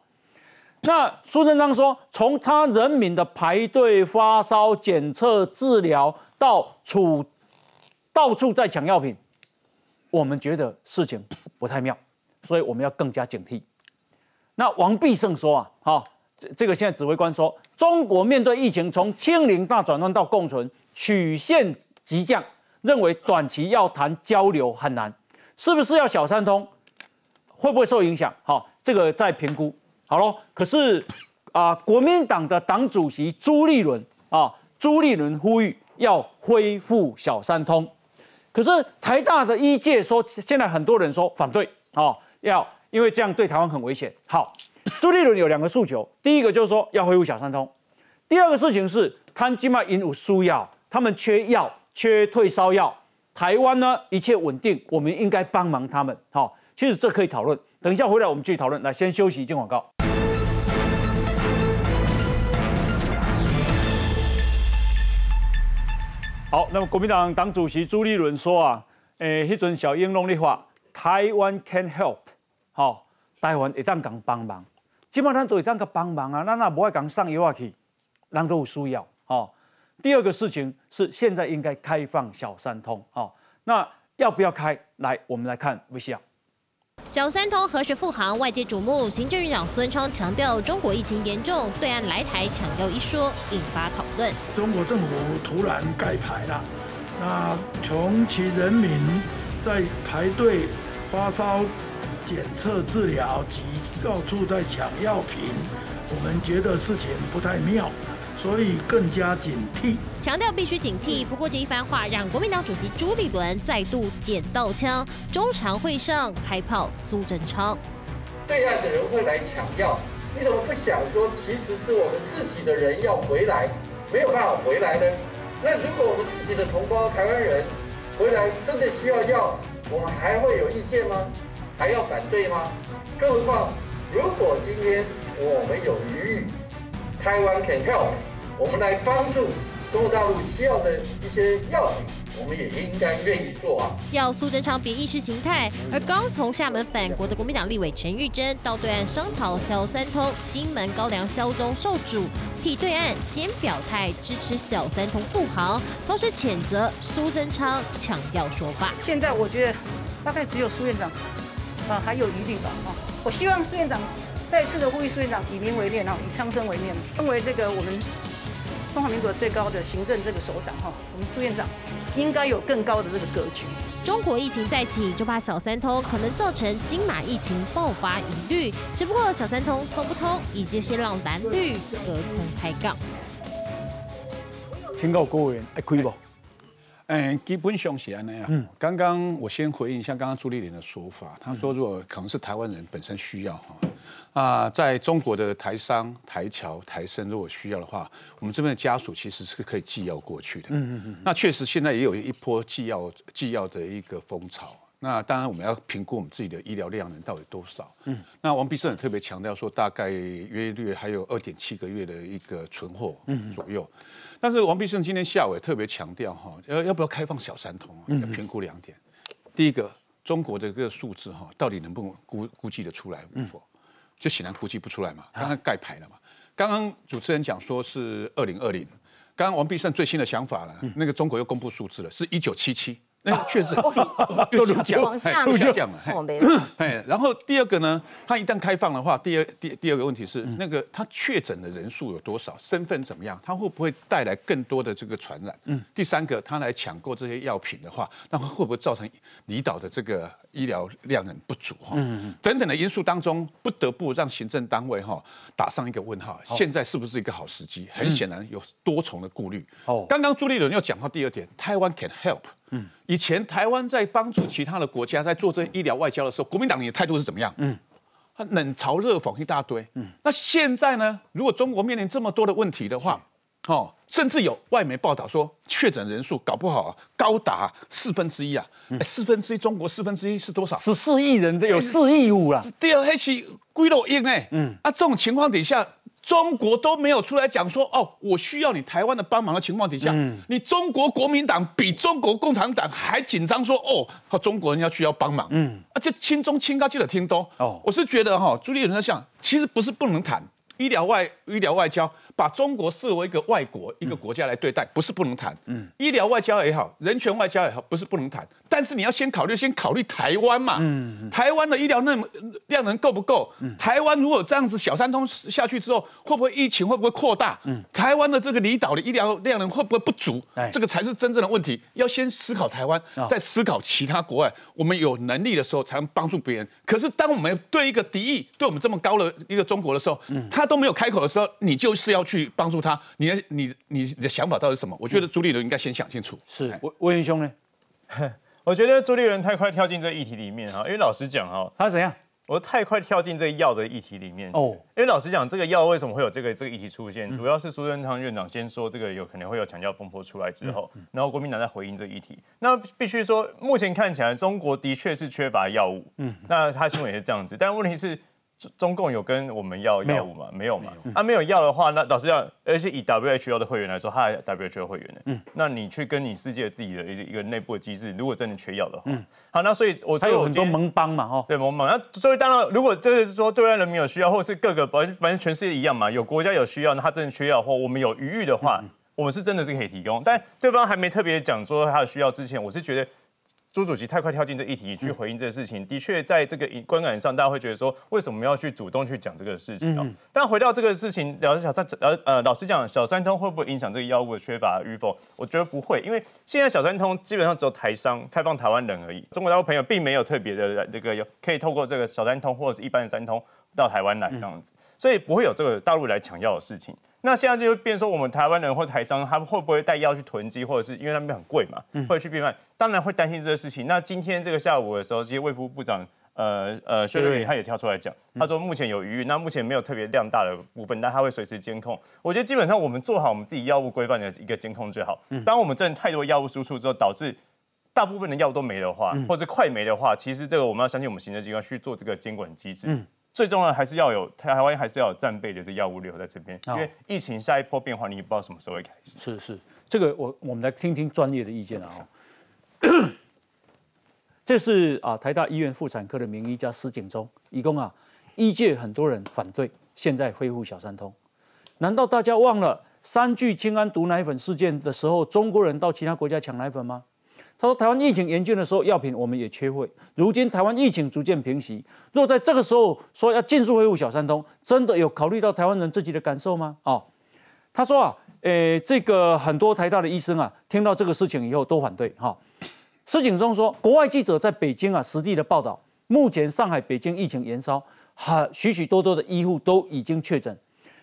那苏贞昌说，从他人民的排队发烧检测治疗到处到处在抢药品。我们觉得事情 不太妙，所以我们要更加警惕。那王必胜说啊，好，这这个现在指挥官说，中国面对疫情从清零大转换到共存，曲线急降，认为短期要谈交流很难，是不是要小三通？会不会受影响？好，这个再评估。好喽，可是啊，国民党的党主席朱立伦啊，朱立伦呼吁要恢复小三通，可是台大的医界说，现在很多人说反对啊，要因为这样对台湾很危险。好，朱立伦有两个诉求，第一个就是说要恢复小三通，第二个事情是摊金马引武输药，他们缺药，缺退烧药，台湾呢一切稳定，我们应该帮忙他们。好，其实这可以讨论，等一下回来我们继续讨论。来，先休息，进广告。好，那么国民党党主席朱立伦说啊，诶，迄阵小英龙的话，台湾 can help，好，台湾会当讲帮忙，基本上都会当个帮忙啊，那那不会讲上药去，人都有需要，好。第二个事情是现在应该开放小三通，好，那要不要开？来，我们来看 VCR。小三通何时复航？外界瞩目。行政院长孙昌强调，中国疫情严重，对岸来台抢药一说，引发讨论。中国政府突然盖牌了，那穷其人民在排队发烧检测治疗，及到处在抢药品，我们觉得事情不太妙。所以更加警惕，强调必须警惕。不过这一番话让国民党主席朱立伦再度捡到枪，中常会上开炮苏贞昌。对岸的人会来抢药，你怎么不想说，其实是我们自己的人要回来，没有办法回来呢？那如果我们自己的同胞台湾人回来真的需要药，我们还会有意见吗？还要反对吗？更何况，如果今天我们有余裕，台湾 can help。我们来帮助中国大陆需要的一些药品，我们也应该愿意做啊。要苏贞昌别意识形态，而刚从厦门返国的国民党立委陈玉珍到对岸商讨小三通，金门高粱萧宗受阻，替对岸先表态支持小三通复航，同时谴责苏贞昌强调说法。现在我觉得大概只有苏院长啊还有余力吧啊，我希望苏院长再次的呼吁苏院长以民为念啊，以苍生为念，身为这个我们。中华民国最高的行政这个首长哈，我们苏院长应该有更高的这个格局。中国疫情再起，就怕小三通可能造成金马疫情爆发疑虑。只不过小三通通不通，已经是让蓝绿隔空开杠。请告各位，还可以不？嗯，基本上是安那样。嗯，刚刚我先回应一下刚刚朱立伦的说法，他说如果可能是台湾人本身需要哈，啊，在中国的台商、台侨、台生如果需要的话，我们这边的家属其实是可以寄药过去的。嗯嗯嗯。那确实现在也有一波寄药寄药的一个风潮。那当然我们要评估我们自己的医疗量能到底多少。嗯。那王必胜特别强调说，大概约略还有二点七个月的一个存货左右。但是王必胜今天下午也特别强调哈，要要不要开放小三通啊？要评估两点。第一个，中国的这个数字哈，到底能不能估估计的出来与否？就显然估计不出来嘛。刚刚盖牌了嘛。刚刚主持人讲说是二零二零，刚刚王必胜最新的想法了，那个中国又公布数字了，是一九七七。那确实又下降，又下降了。哎，然后第二个呢，它一旦开放的话，第二第第二个问题是，那个它确诊的人数有多少，身份怎么样，它会不会带来更多的这个传染？嗯。第三个，它来抢购这些药品的话，那会不会造成离岛的这个医疗量很不足？哈，嗯等等的因素当中，不得不让行政单位哈打上一个问号。现在是不是一个好时机？很显然有多重的顾虑。哦。刚刚朱立伦又讲到第二点，台湾 can help。嗯，以前台湾在帮助其他的国家在做这医疗外交的时候，国民党你的态度是怎么样？嗯，冷嘲热讽一大堆。嗯，那现在呢？如果中国面临这么多的问题的话，哦，甚至有外媒报道说确诊人数搞不好高达四分之一啊！四分之一，中国四分之一是多少？十四亿人，有四亿五了。第二，黑是归落硬呢？嗯，啊，这种情况底下。中国都没有出来讲说哦，我需要你台湾的帮忙的情况底下，你中国国民党比中国共产党还紧张说哦，和中国人要需要帮忙，嗯，而且亲中亲高记得听多哦，我是觉得哈，朱立伦在想，其实不是不能谈，医疗外医疗外交，把中国视为一个外国一个国家来对待，不是不能谈。嗯，医疗外交也好，人权外交也好，不是不能谈，但是你要先考虑，先考虑台湾嘛。嗯，台湾的医疗那么量能够不够？台湾如果这样子小三通下去之后，会不会疫情会不会扩大？嗯，台湾的这个离岛的医疗量能会不会不足？哎这个才是真正的问题。要先思考台湾，再思考其他国外。我们有能力的时候才能帮助别人。可是当我们对一个敌意对我们这么高的一个中国的时候，嗯他都没有开口的时候，你就是要去帮助他。你的你你的想法到底是什么？我觉得朱立伦应该先想清楚。是魏魏元兄呢？我觉得朱立伦太快跳进这议题里面哈，因为老实讲哈，他怎样？我太快跳进这个药的议题里面哦，因为老实讲，这个药为什么会有这个这个议题出现？主要是苏贞昌院长先说这个有可能会有强调风波出来之后，然后国民党在回应这个议题。那必须说，目前看起来中国的确是缺乏药物，嗯，那他新闻也是这样子，但问题是。中共有跟我们要药物吗？没有嘛。他没有要的话，那老实讲，而且以 WHO 的会员来说，他还 WHO 会员呢。嗯。那你去跟你世界自己的一一个内部的机制，如果真的缺药的话，嗯。好，那所以我他有很多盟邦嘛，哈。对盟邦。那所以当然，如果就是说对外人民有需要，或者是各个反正反正全世界一样嘛，有国家有需要，那他真的缺药或我们有余裕的话，我们是真的是可以提供。但对方还没特别讲说他的需要之前，我是觉得。朱主席太快跳进这议题去回应这个事情，的确在这个观感上，大家会觉得说，为什么要去主动去讲这个事情哦？但回到这个事情，老师小三呃呃，老实讲，小三通会不会影响这个药物的缺乏与否？我觉得不会，因为现在小三通基本上只有台商开放台湾人而已，中国大陆朋友并没有特别的这个有可以透过这个小三通或者是一般的三通到台湾来这样子，所以不会有这个大陆来抢药的事情。那现在就变说，我们台湾人或台商，他们会不会带药去囤积，或者是因为那边很贵嘛，会去变卖？当然会担心这个事情。那今天这个下午的时候，其实卫福部长呃呃薛瑞元他也跳出来讲，他说目前有余裕，那目前没有特别量大的部分，但他会随时监控。我觉得基本上我们做好我们自己药物规范的一个监控最好。当我们真的太多药物输出之后，导致大部分的药都没的话，或者快没的话，其实这个我们要相信我们行政机关去做这个监管机制。最重要还是要有台湾，还是要有战备的这药物流在这边，因为疫情下一波变化，你也不知道什么时候会开始。是是，这个我我们来听听专业的意见啊。这是啊台大医院妇产科的名医叫施景忠，一共啊医界很多人反对现在恢复小三通，难道大家忘了三聚氰胺毒奶粉事件的时候，中国人到其他国家抢奶粉吗？他说：“台湾疫情严峻的时候，药品我们也缺货。如今台湾疫情逐渐平息，若在这个时候说要尽速恢复小三通，真的有考虑到台湾人自己的感受吗？”哦，他说啊，诶，这个很多台大的医生啊，听到这个事情以后都反对。哈，施景忠说，国外记者在北京啊实地的报道，目前上海、北京疫情延烧，哈，许许多多的医护都已经确诊。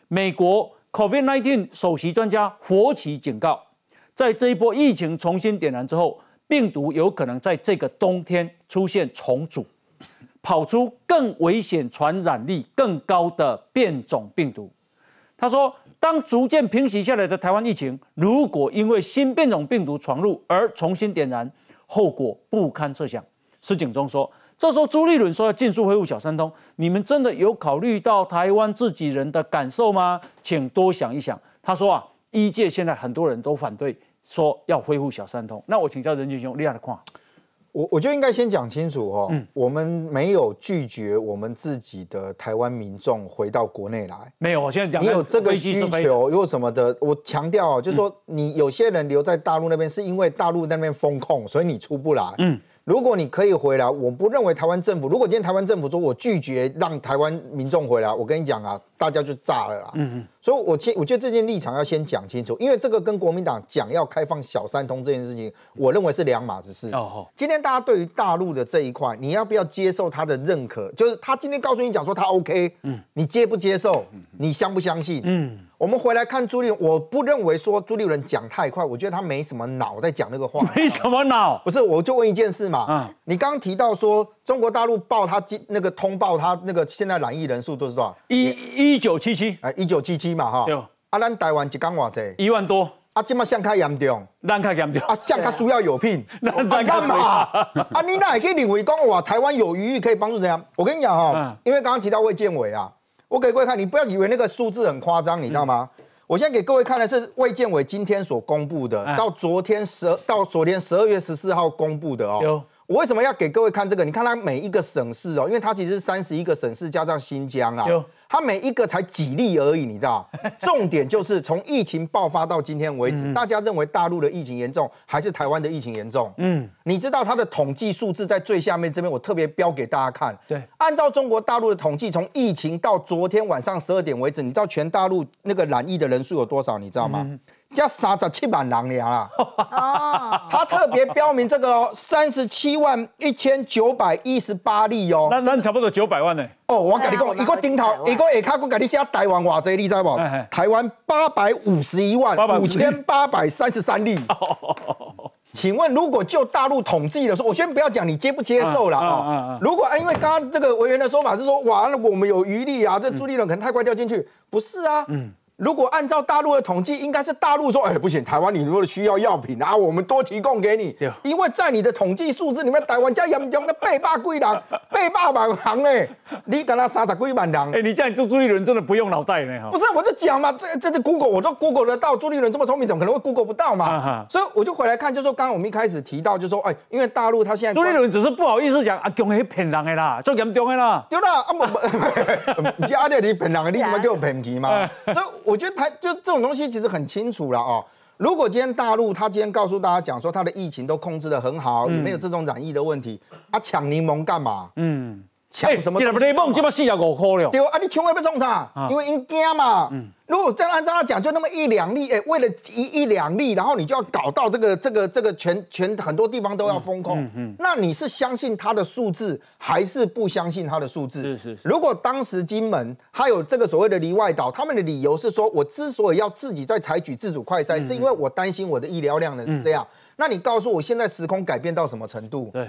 美国 COVID-19 首席专家佛奇警告，在这一波疫情重新点燃之后。病毒有可能在这个冬天出现重组，跑出更危险、传染力更高的变种病毒。他说，当逐渐平息下来的台湾疫情，如果因为新变种病毒闯入而重新点燃，后果不堪设想。施景忠说，这时候朱立伦说要尽速恢复小三通，你们真的有考虑到台湾自己人的感受吗？请多想一想。他说啊，医界现在很多人都反对。说要恢复小三通，那我请教任俊兄，厉害的话，我我就应该先讲清楚哦，我们没有拒绝我们自己的台湾民众回到国内来，没有，我现在讲你有这个需求，有什么的，我强调哦，就是说你有些人留在大陆那边是因为大陆那边封控，所以你出不来，嗯。如果你可以回来，我不认为台湾政府。如果今天台湾政府说我拒绝让台湾民众回来，我跟你讲啊，大家就炸了啦。嗯嗯。所以，我先我觉得这件立场要先讲清楚，因为这个跟国民党讲要开放小三通这件事情，我认为是两码子事。哦今天大家对于大陆的这一块，你要不要接受他的认可？就是他今天告诉你讲说他 OK，嗯，你接不接受？你相不相信？嗯。我们回来看朱立伦，我不认为说朱立伦讲太快，我觉得他没什么脑在讲那个话。没什么脑，不是，我就问一件事嘛。嗯，你刚刚提到说中国大陆报他那个通报他那个现在染疫人数都是多少？一一九七七，哎，一九七七嘛哈。对。啊，咱台湾一港偌济？一万多。啊，今嘛相较严重。咱较严重。啊，相较需要有聘。那干嘛？啊，你那也可以认为讲哇，台湾有余裕可以帮助这样。我跟你讲哈，因为刚刚提到卫健委啊。我给各位看，你不要以为那个数字很夸张，你知道吗？我现在给各位看的是卫健委今天所公布的，到昨天十到昨天十二月十四号公布的哦。有我为什么要给各位看这个？你看它每一个省市哦，因为它其实是三十一个省市加上新疆啊有，它每一个才几例而已，你知道？重点就是从疫情爆发到今天为止，大家认为大陆的疫情严重还是台湾的疫情严重？嗯，你知道它的统计数字在最下面这边，我特别标给大家看。对，按照中国大陆的统计，从疫情到昨天晚上十二点为止，你知道全大陆那个染疫的人数有多少？你知道吗？加三十七万人了啊！哦，他特别标明这个哦，三十七万一千九百一十八例哦。那那差不多九百万呢。哦，我跟你讲，一个顶头，一个下卡，我跟你写台湾偌济，你知不嘿嘿？台湾八百五十一万五千八百三十三例。请问，如果就大陆统计的说，我先不要讲你接不接受了嗯嗯嗯哦嗯。如果啊，因为刚刚这个委员的说法是说，哇，那我们有余力啊，这朱立伦可能太快掉进去，不是啊。嗯。如果按照大陆的统计，应该是大陆说，哎，不行，台湾你如果需要药品啊，我们多提供给你对。因为在你的统计数字里面，台湾加严重的八百几人，八 百万人哎，你跟他三十几万人。哎，你这样做朱立伦真的不用脑袋呢哈不。是，我就讲嘛，这这是 Google，我都 Google 得到。朱立伦这么聪明，怎么可能会 Google 不到嘛？所以我就回来看，就说刚刚我们一开始提到，就说哎，因为大陆他现在朱立伦只是不好意思讲啊，讲是骗人的啦，最严重的啦。对啦，啊不不，你家阿爹你骗人的，你怎么 给我骗去嘛？所以我觉得台就这种东西其实很清楚了哦。如果今天大陆他今天告诉大家讲说他的疫情都控制的很好，也没有这种染疫的问题，他抢柠檬干嘛？嗯，抢什么这东西？雷梦这么四十五块了。对啊，你抢会被冲啥？因为因惊嘛。如果再按照他讲，就那么一两例，哎，为了一一两例，然后你就要搞到这个这个这个全全很多地方都要封控，那你是相信他的数字，还是不相信他的数字？是是是如果当时金门他有这个所谓的离外岛，他们的理由是说，我之所以要自己在采取自主快筛，是因为我担心我的医疗量呢是这样。那你告诉我，现在时空改变到什么程度？对。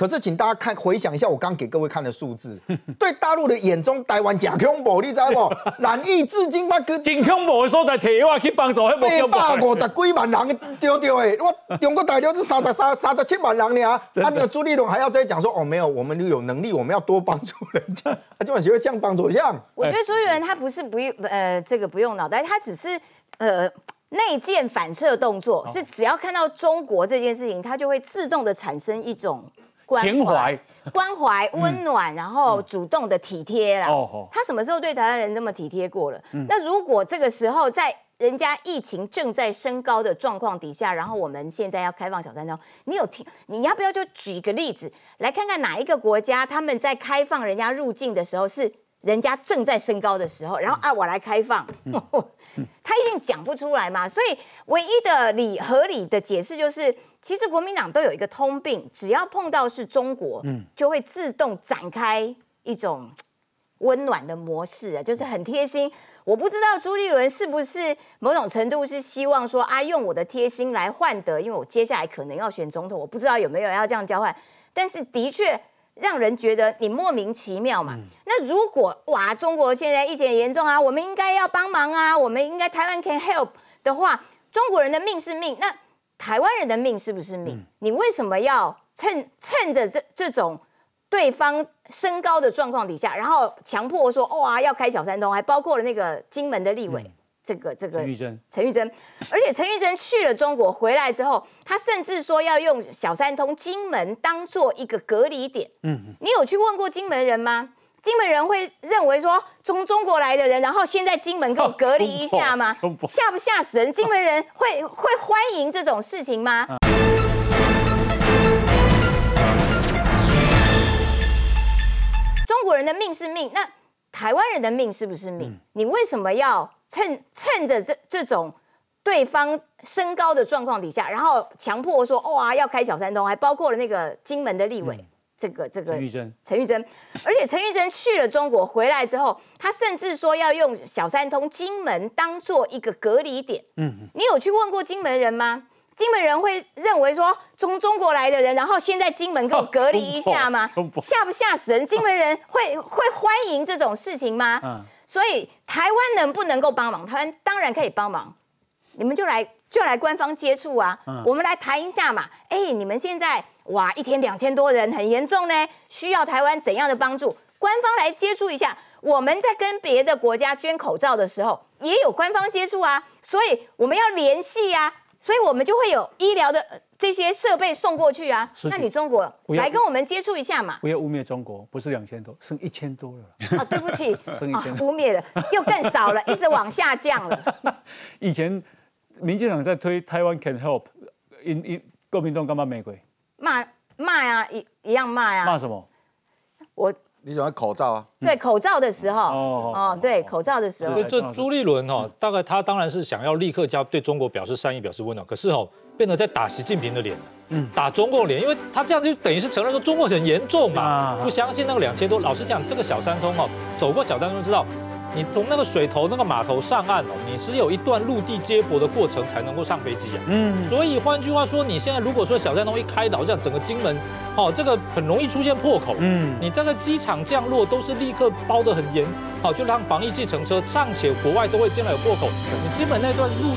可是，请大家看回想一下我刚给各位看的数字，对大陆的眼中，台湾假恐怖，你知道不？难以至今我跟真恐怖的所在，提我去帮助，迄无八百五十几万人丢丢的，我中国大陆是三十三三十七万人呢。啊，那个朱立伦还要再讲说，哦，没有，我们有能力，我们要多帮助人家，他 基本学会这样帮助像。我觉得朱立伦他不是不用呃这个不用脑袋，他只是呃内建反射动作，是只要看到中国这件事情，他就会自动的产生一种关情怀、关怀、温暖，然后主动的体贴啦。哦哦他什么时候对台湾人这么体贴过了？那如果这个时候在人家疫情正在升高的状况底下，然后我们现在要开放小三通，你有听？你要不要就举一个例子来看看哪一个国家他们在开放人家入境的时候是人家正在升高的时候，然后啊我来开放，他一定讲不出来嘛。所以唯一的理合理的解释就是，其实国民党都有一个通病，只要碰到是中国，就会自动展开一种 温暖的模式啊，就是很贴心。我不知道朱立伦是不是某种程度是希望说啊，用我的贴心来换得，因为我接下来可能要选总统，我不知道有没有要这样交换，但是的确让人觉得你莫名其妙嘛。那如果哇，中国现在疫情很严重啊，我们应该要帮忙啊，我们应该台湾 can help 的话，中国人的命是命，那台湾人的命是不是命？你为什么要趁趁着这这种？对方升高的状况底下，然后强迫说哇要开小三通，还包括了那个金门的立委，这个这个陈玉珍，陈玉珍，而且陈玉珍去了中国回来之后，他甚至说要用小三通金门当做一个隔离点。嗯，你有去问过金门人吗？金门人会认为说从中国来的人，然后先在金门给我隔离一下吗？吓不吓死人？金门人会 会欢迎这种事情吗？中国人的命是命，那台湾人的命是不是命？你为什么要趁趁着这这种对方升高的状况底下，然后强迫说哦啊要开小三通，还包括了那个金门的立委，这个这个陈玉珍，陈玉珍，而且陈玉珍去了中国回来之后，他甚至说要用小三通金门当做一个隔离点。嗯，你有去问过金门人吗？金门人会认为说从中国来的人，然后先在金门给我隔离一下吗？吓不吓死人？金门人会会欢迎这种事情吗？嗯所以台湾能不能够帮忙？台湾当然可以帮忙，你们就来就来官方接触啊，嗯我们来谈一下嘛。哎，你们现在哇一天两千多人很严重呢，需要台湾怎样的帮助？官方来接触一下。我们在跟别的国家捐口罩的时候，也有官方接触啊，所以我们要联系啊，所以我们就会有医疗的呃这些设备送过去啊。那你中国来跟我们接触一下嘛？不要污蔑中国，不是两千多，剩一千多了。哦，对不起，啊 剩一千污蔑了，又更少了，一直往下降了。以前民进党在推台湾 can help，因因国民党干嘛玫瑰骂骂啊，一一样骂啊。骂什么？我你喜欢口罩啊？对口罩的时候，哦哦，对口罩的时候对，，这朱立伦哈，大概他当然是想要立刻加对中国表示善意、表示温暖，可是哈，变得在打习近平的脸，嗯，打中共脸，因为他这样就等于是承认说中国很严重嘛，不相信那个两千多。老实讲，这个小三通哈，走过小三通知道，你从那个水头那个码头上岸哦，你是有一段陆地接驳的过程才能够上飞机啊。嗯，所以换句话说，你现在如果说小山东一开导，这样整个金门，哦，这个很容易出现破口。嗯，你这个机场降落都是立刻包得很严，好，就让防疫计程车尚且国外都会进来有破口，你金门那段陆